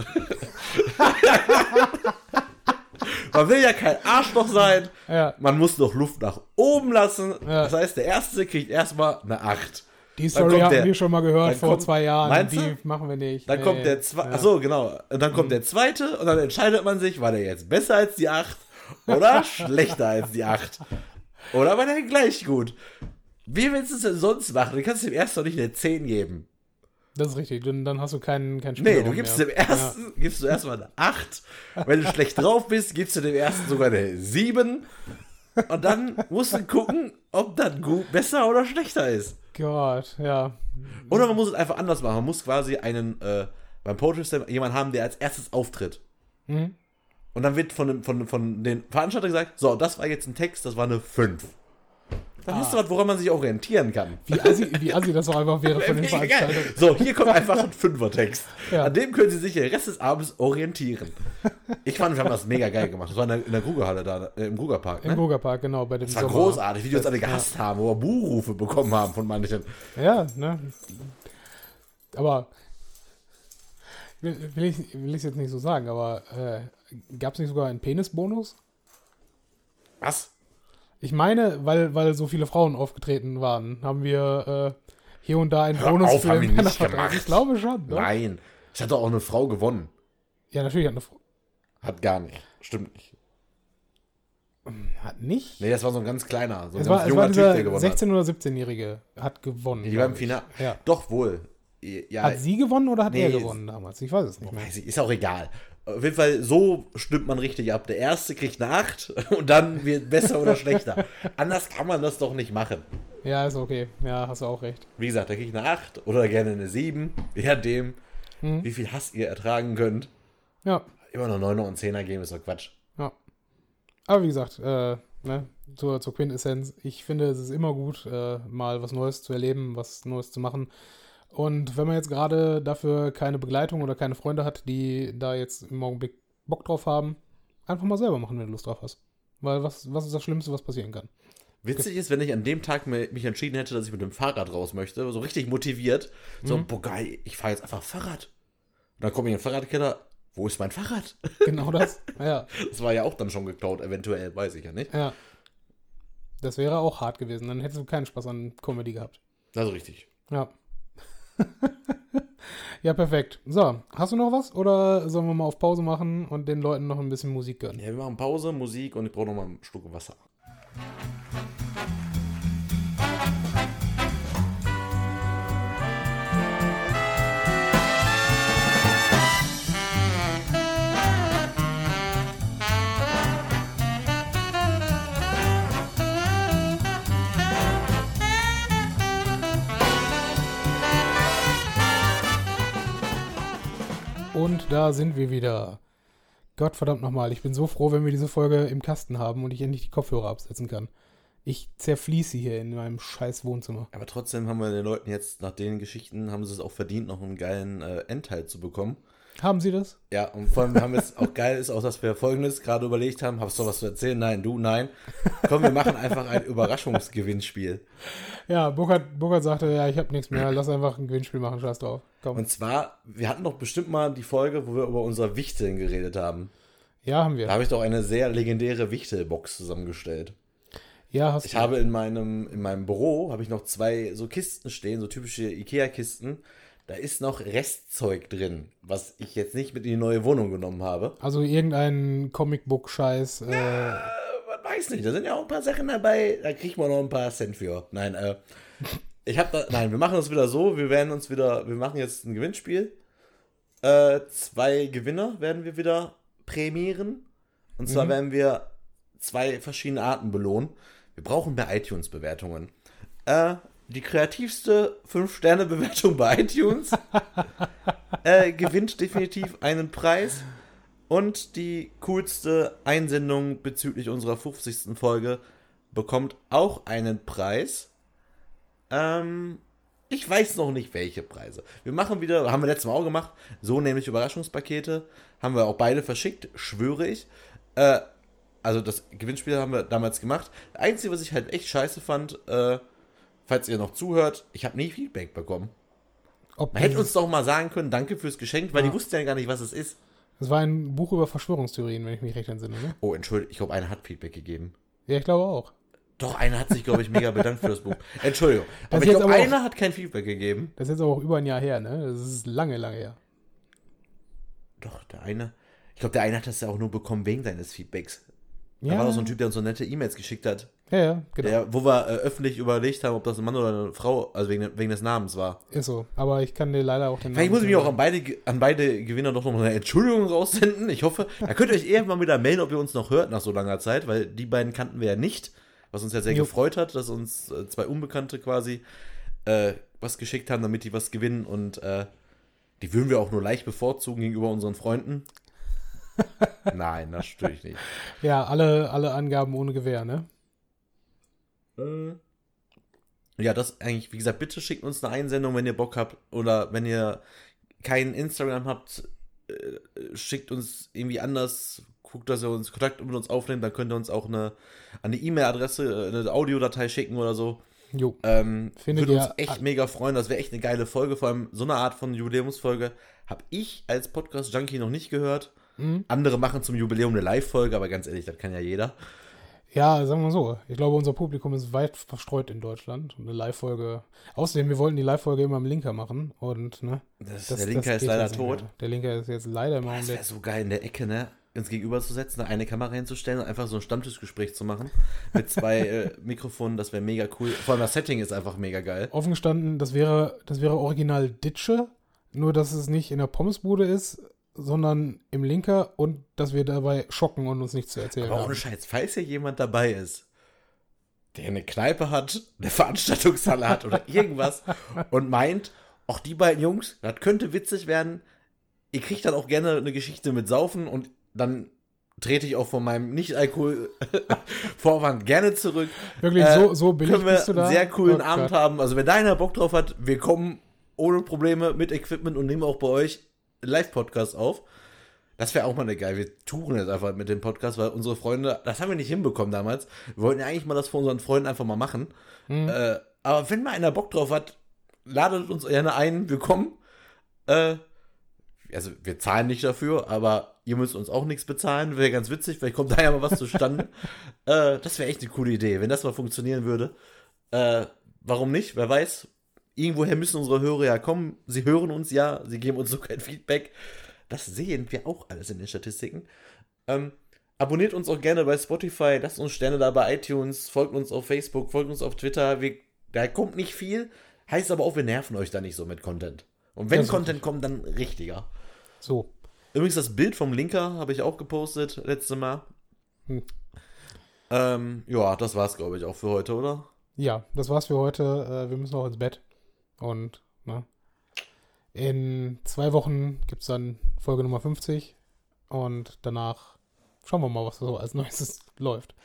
Man will ja kein Arschloch sein. Ja, Man muss noch Luft nach oben lassen. Ja. Das heißt, der erste kriegt erstmal eine 8. die Story haben der- wir schon mal gehört vor kommt- zwei Jahren. Die du? machen wir nicht. Dann Nee. kommt der zweite. Ja. Achso, genau. Und dann kommt der zweite und dann entscheidet man sich, war der jetzt besser als die 8 oder schlechter als die 8. Oder war der gleich gut? Wie willst du es denn sonst machen? Du kannst dem ersten doch nicht eine 10 geben. Das ist richtig, dann, dann hast du keinen keinen Nee, Spielraum du gibst mehr. dem ersten, gibst du erstmal eine 8. Wenn du schlecht drauf bist, gibst du dem ersten sogar eine 7. Und dann musst du gucken, ob das gut, besser oder schlechter ist. Gott, ja. Oder man muss es einfach anders machen. Man muss quasi einen, äh, beim Poetry Slam jemanden haben, der als erstes auftritt. Mhm. Und dann wird von, dem, von, von den Veranstaltern gesagt, so, das war jetzt ein Text, das war eine 5. Dann hast du was, woran man sich orientieren kann. Wie assi, wie assi das auch einfach wäre von den. Veranstaltern. So, hier kommt einfach ein Fünfer-Text. Ja. An dem können Sie sich den Rest des Abends orientieren. Ich fand, wir haben das mega geil gemacht. Das war in der, in der Grugerhalle da, äh, im Grugerpark. Im Ne? Burgerpark, genau, bei dem Das war Sommer. großartig, wie die uns alle gehasst haben, wo wir Buhrufe bekommen haben von manchen. Ja, ne? Aber will, will ich will ich jetzt nicht so sagen, aber äh, gab es nicht sogar einen Penisbonus? Was? Ich meine, weil, weil so viele Frauen aufgetreten waren, haben wir äh, hier und da einen Hör Bonus auf, für haben wir nicht gemacht. Ich glaube schon. Ne? Nein. Es hat doch auch eine Frau gewonnen. Ja, natürlich hat eine Frau. Hat gar nicht. Stimmt nicht. Hat nicht? Nee, das war so ein ganz kleiner, so ein es ganz war, junger war Typ, der gewonnen 16- oder 17-Jährige hat gewonnen. hat. Die war im. Finale. Ja. Doch wohl. Ja, Hat sie gewonnen oder hat Nee, er gewonnen damals? Ich weiß es nicht mehr. weiß ich, ist auch egal. Auf jeden Fall, so stimmt man richtig ab. Der erste kriegt eine 8 und dann wird besser oder schlechter. Anders kann man das doch nicht machen. Ja, ist okay. Ja, hast du auch recht. Wie gesagt, da kriegt eine 8 oder gerne eine 7, je nachdem, Mhm. wie viel Hass ihr ertragen könnt. Ja, Immer noch 9er und 10er geben, ist doch Quatsch. ja. Aber wie gesagt, äh, ne, zur, zur Quintessenz, ich finde, es ist immer gut, äh, mal was Neues zu erleben, was Neues zu machen. Und wenn man jetzt gerade dafür keine Begleitung oder keine Freunde hat, die da jetzt im Augenblick Bock drauf haben, einfach mal selber machen, wenn du Lust drauf hast. Weil was, was ist das Schlimmste, was passieren kann? Witzig ist, wenn ich an dem Tag mich entschieden hätte, dass ich mit dem Fahrrad raus möchte, so richtig motiviert, so, Mhm. boah geil, ich fahre jetzt einfach Fahrrad. Und dann komme ich in den Fahrradkeller, wo ist mein Fahrrad? Genau das. ja, Das war ja auch dann schon geklaut, eventuell, weiß ich ja nicht. ja. Das wäre auch hart gewesen. Dann hättest du keinen Spaß an Comedy gehabt. Also richtig. Ja. ja, perfekt. So, hast du noch was? Oder sollen wir mal auf Pause machen und den Leuten noch ein bisschen Musik gönnen? Ja, wir machen Pause, Musik und ich brauche noch mal einen Schluck Wasser. Und da sind wir wieder. Gott verdammt nochmal, ich bin so froh, wenn wir diese Folge im Kasten haben und ich endlich die Kopfhörer absetzen kann. Ich zerfließe hier in meinem scheiß Wohnzimmer. Aber trotzdem haben wir den Leuten jetzt, nach den Geschichten, haben sie es auch verdient, noch einen geilen äh, Endteil zu bekommen. Haben Sie das? Ja, und vor allem haben wir jetzt auch geil ist auch, dass wir folgendes gerade überlegt haben. Hast du was zu erzählen? Nein, du, nein. Komm, wir machen einfach ein Überraschungsgewinnspiel. Ja, Burkhard, Burkhard sagte, ja, ich habe nichts mehr, lass einfach ein Gewinnspiel machen, scheiß drauf. Komm. Und zwar, wir hatten doch bestimmt mal die Folge, wo wir über unser Wichteln geredet haben. ja, haben Da wir. habe ich doch eine sehr legendäre Wichtelbox zusammengestellt. Ja, hast Ich du. habe in meinem, in meinem Büro habe ich noch zwei so Kisten stehen, so typische Ikea-Kisten. Da ist noch Restzeug drin, was ich jetzt nicht mit in die neue Wohnung genommen habe. Also irgendein Comicbook-Scheiß. Äh, Äh, man weiß nicht, da sind ja auch ein paar Sachen dabei, da kriegt man noch ein paar Cent für. Nein, äh, Ich hab da, nein, wir machen das wieder so. Wir werden uns wieder, wir machen jetzt ein Gewinnspiel. Äh, zwei Gewinner werden wir wieder prämieren. Und zwar Mhm. werden wir zwei verschiedene Arten belohnen. Wir brauchen mehr iTunes-Bewertungen. Äh, die kreativste 5-Sterne-Bewertung bei iTunes äh, gewinnt definitiv einen Preis. Und die coolste Einsendung bezüglich unserer 50. Folge bekommt auch einen Preis. Ähm, ich weiß noch nicht, welche Preise. Wir machen wieder, haben wir letztes Mal auch gemacht, so nämlich Überraschungspakete. Haben wir auch beide verschickt, schwöre ich. Äh, also das Gewinnspiel haben wir damals gemacht. Das Einzige, was ich halt echt scheiße fand, äh, falls ihr noch zuhört, ich habe nie Feedback bekommen. Ob Man hätte uns doch mal sagen können, danke fürs Geschenk, weil Ja. die wussten ja gar nicht, was es ist. Das war ein Buch über Verschwörungstheorien, wenn ich mich recht entsinne, ne? Oh, entschuldigt, ich glaube, einer hat Feedback gegeben. Ja, ich glaube auch. Doch, einer hat sich, glaube ich, mega bedankt für das Buch. Entschuldigung. Das Aber ich glaube, auch- einer hat kein Feedback gegeben. Das ist jetzt aber auch über ein Jahr her, ne? Das ist lange, lange her. Doch, der eine. Ich glaube, der eine hat das ja auch nur bekommen wegen seines Feedbacks. Da Ja, war doch so ein Typ, der uns so nette E-Mails geschickt hat. Ja, ja, genau. Der, wo wir äh, öffentlich überlegt haben, ob das ein Mann oder eine Frau, also wegen, wegen des Namens war. Ist so. Aber ich kann dir leider auch den Vielleicht muss ich mich auch an beide, an beide Gewinner doch noch mal eine Entschuldigung raussenden. Ich hoffe, da könnt ihr euch irgendwann wieder melden, ob ihr uns noch hört nach so langer Zeit, weil die beiden kannten wir ja nicht. Was uns ja sehr Jo. gefreut hat, dass uns äh, zwei Unbekannte quasi äh, was geschickt haben, damit die was gewinnen. Und äh, die würden wir auch nur leicht bevorzugen gegenüber unseren Freunden. Nein, das natürlich nicht. Ja, alle, alle Angaben ohne Gewähr, ne? Ja, das eigentlich, wie gesagt, bitte schickt uns eine Einsendung, wenn ihr Bock habt. Oder wenn ihr kein Instagram habt, äh, schickt uns irgendwie anders. Guckt, dass ihr uns Kontakt mit uns aufnehmt. Dann könnt ihr uns auch eine, an die E-Mail-Adresse äh, eine Audiodatei schicken oder so. Jo. Ähm, Findet würde uns echt mega freuen. Das wäre echt eine geile Folge. Vor allem so eine Art von Jubiläumsfolge habe ich als Podcast-Junkie noch nicht gehört. Mhm. Andere machen zum Jubiläum eine Live-Folge, aber ganz ehrlich, das kann ja jeder. Ja, sagen wir mal so. Ich glaube, unser Publikum ist weit verstreut in Deutschland. Eine Live-Folge. Außerdem, wir wollten die Live-Folge immer im Linker machen. Und, ne? Das, Das, der Linker das ist leider tot. Der Linker ist jetzt leider im Das Augenblick. wäre so geil in der Ecke, ne? Uns gegenüber zu setzen, da eine Kamera hinzustellen und einfach so ein Stammtischgespräch zu machen. Mit zwei äh, Mikrofonen, das wäre mega cool. Vor allem das Setting ist einfach mega geil. Offen gestanden, das wäre, das wäre original Ditsche. Nur, dass es nicht in der Pommesbude ist, sondern im Linker und dass wir dabei schocken und uns nichts zu erzählen Aber ohne haben. Scheiß, falls hier jemand dabei ist, der eine Kneipe hat, eine Veranstaltungshalle hat oder irgendwas und meint, auch die beiden Jungs, das könnte witzig werden, ihr kriegt dann auch gerne eine Geschichte mit Saufen und dann trete ich auch von meinem Nicht-Alkohol-Vorwand gerne zurück. Wirklich, Äh, so, so billig können wir bist du da? einen sehr coolen Oh Abend Gott. haben. Also wenn da einer Bock drauf hat, wir kommen ohne Probleme mit Equipment und nehmen auch bei euch Live-Podcast auf. Das wäre auch mal eine geil. Wir touren jetzt einfach mit dem Podcast, weil unsere Freunde, das haben wir nicht hinbekommen damals. Wir wollten ja eigentlich mal das vor unseren Freunden einfach mal machen. Mhm. Äh, aber wenn mal einer Bock drauf hat, ladet uns gerne ein. Wir kommen. Äh, also wir zahlen nicht dafür, aber ihr müsst uns auch nichts bezahlen. Wäre ganz witzig, vielleicht kommt da ja mal was zustande. äh, das wäre echt eine coole Idee, wenn das mal funktionieren würde. Äh, warum nicht? Wer weiß. Irgendwoher müssen unsere Hörer ja kommen. Sie hören uns ja, sie geben uns so kein Feedback. Das sehen wir auch alles in den Statistiken. Ähm, abonniert uns auch gerne bei Spotify, lasst uns Sterne da bei iTunes, folgt uns auf Facebook, folgt uns auf Twitter. Wir, da kommt nicht viel, heißt aber auch, wir nerven euch da nicht so mit Content. Und wenn Das Content kommt, dann richtiger. So. Übrigens, das Bild vom Linker habe ich auch gepostet, letzte Mal. Hm. Ähm, ja, das war's, glaube ich, auch für heute, oder? Ja, das war's für heute. Äh, wir müssen auch ins Bett. Und, ne? In zwei Wochen gibt's dann Folge Nummer 50. Und danach schauen wir mal, was so als nächstes läuft.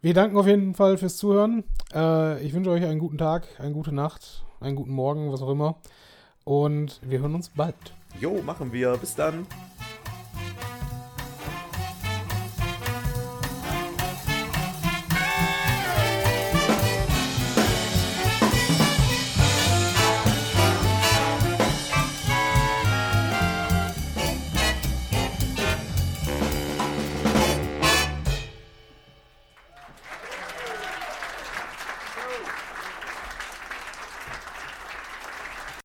Wir danken auf jeden Fall fürs Zuhören. Äh, ich wünsche euch einen guten Tag, eine gute Nacht, einen guten Morgen, was auch immer. Und wir hören uns bald. Jo, machen wir. Bis dann.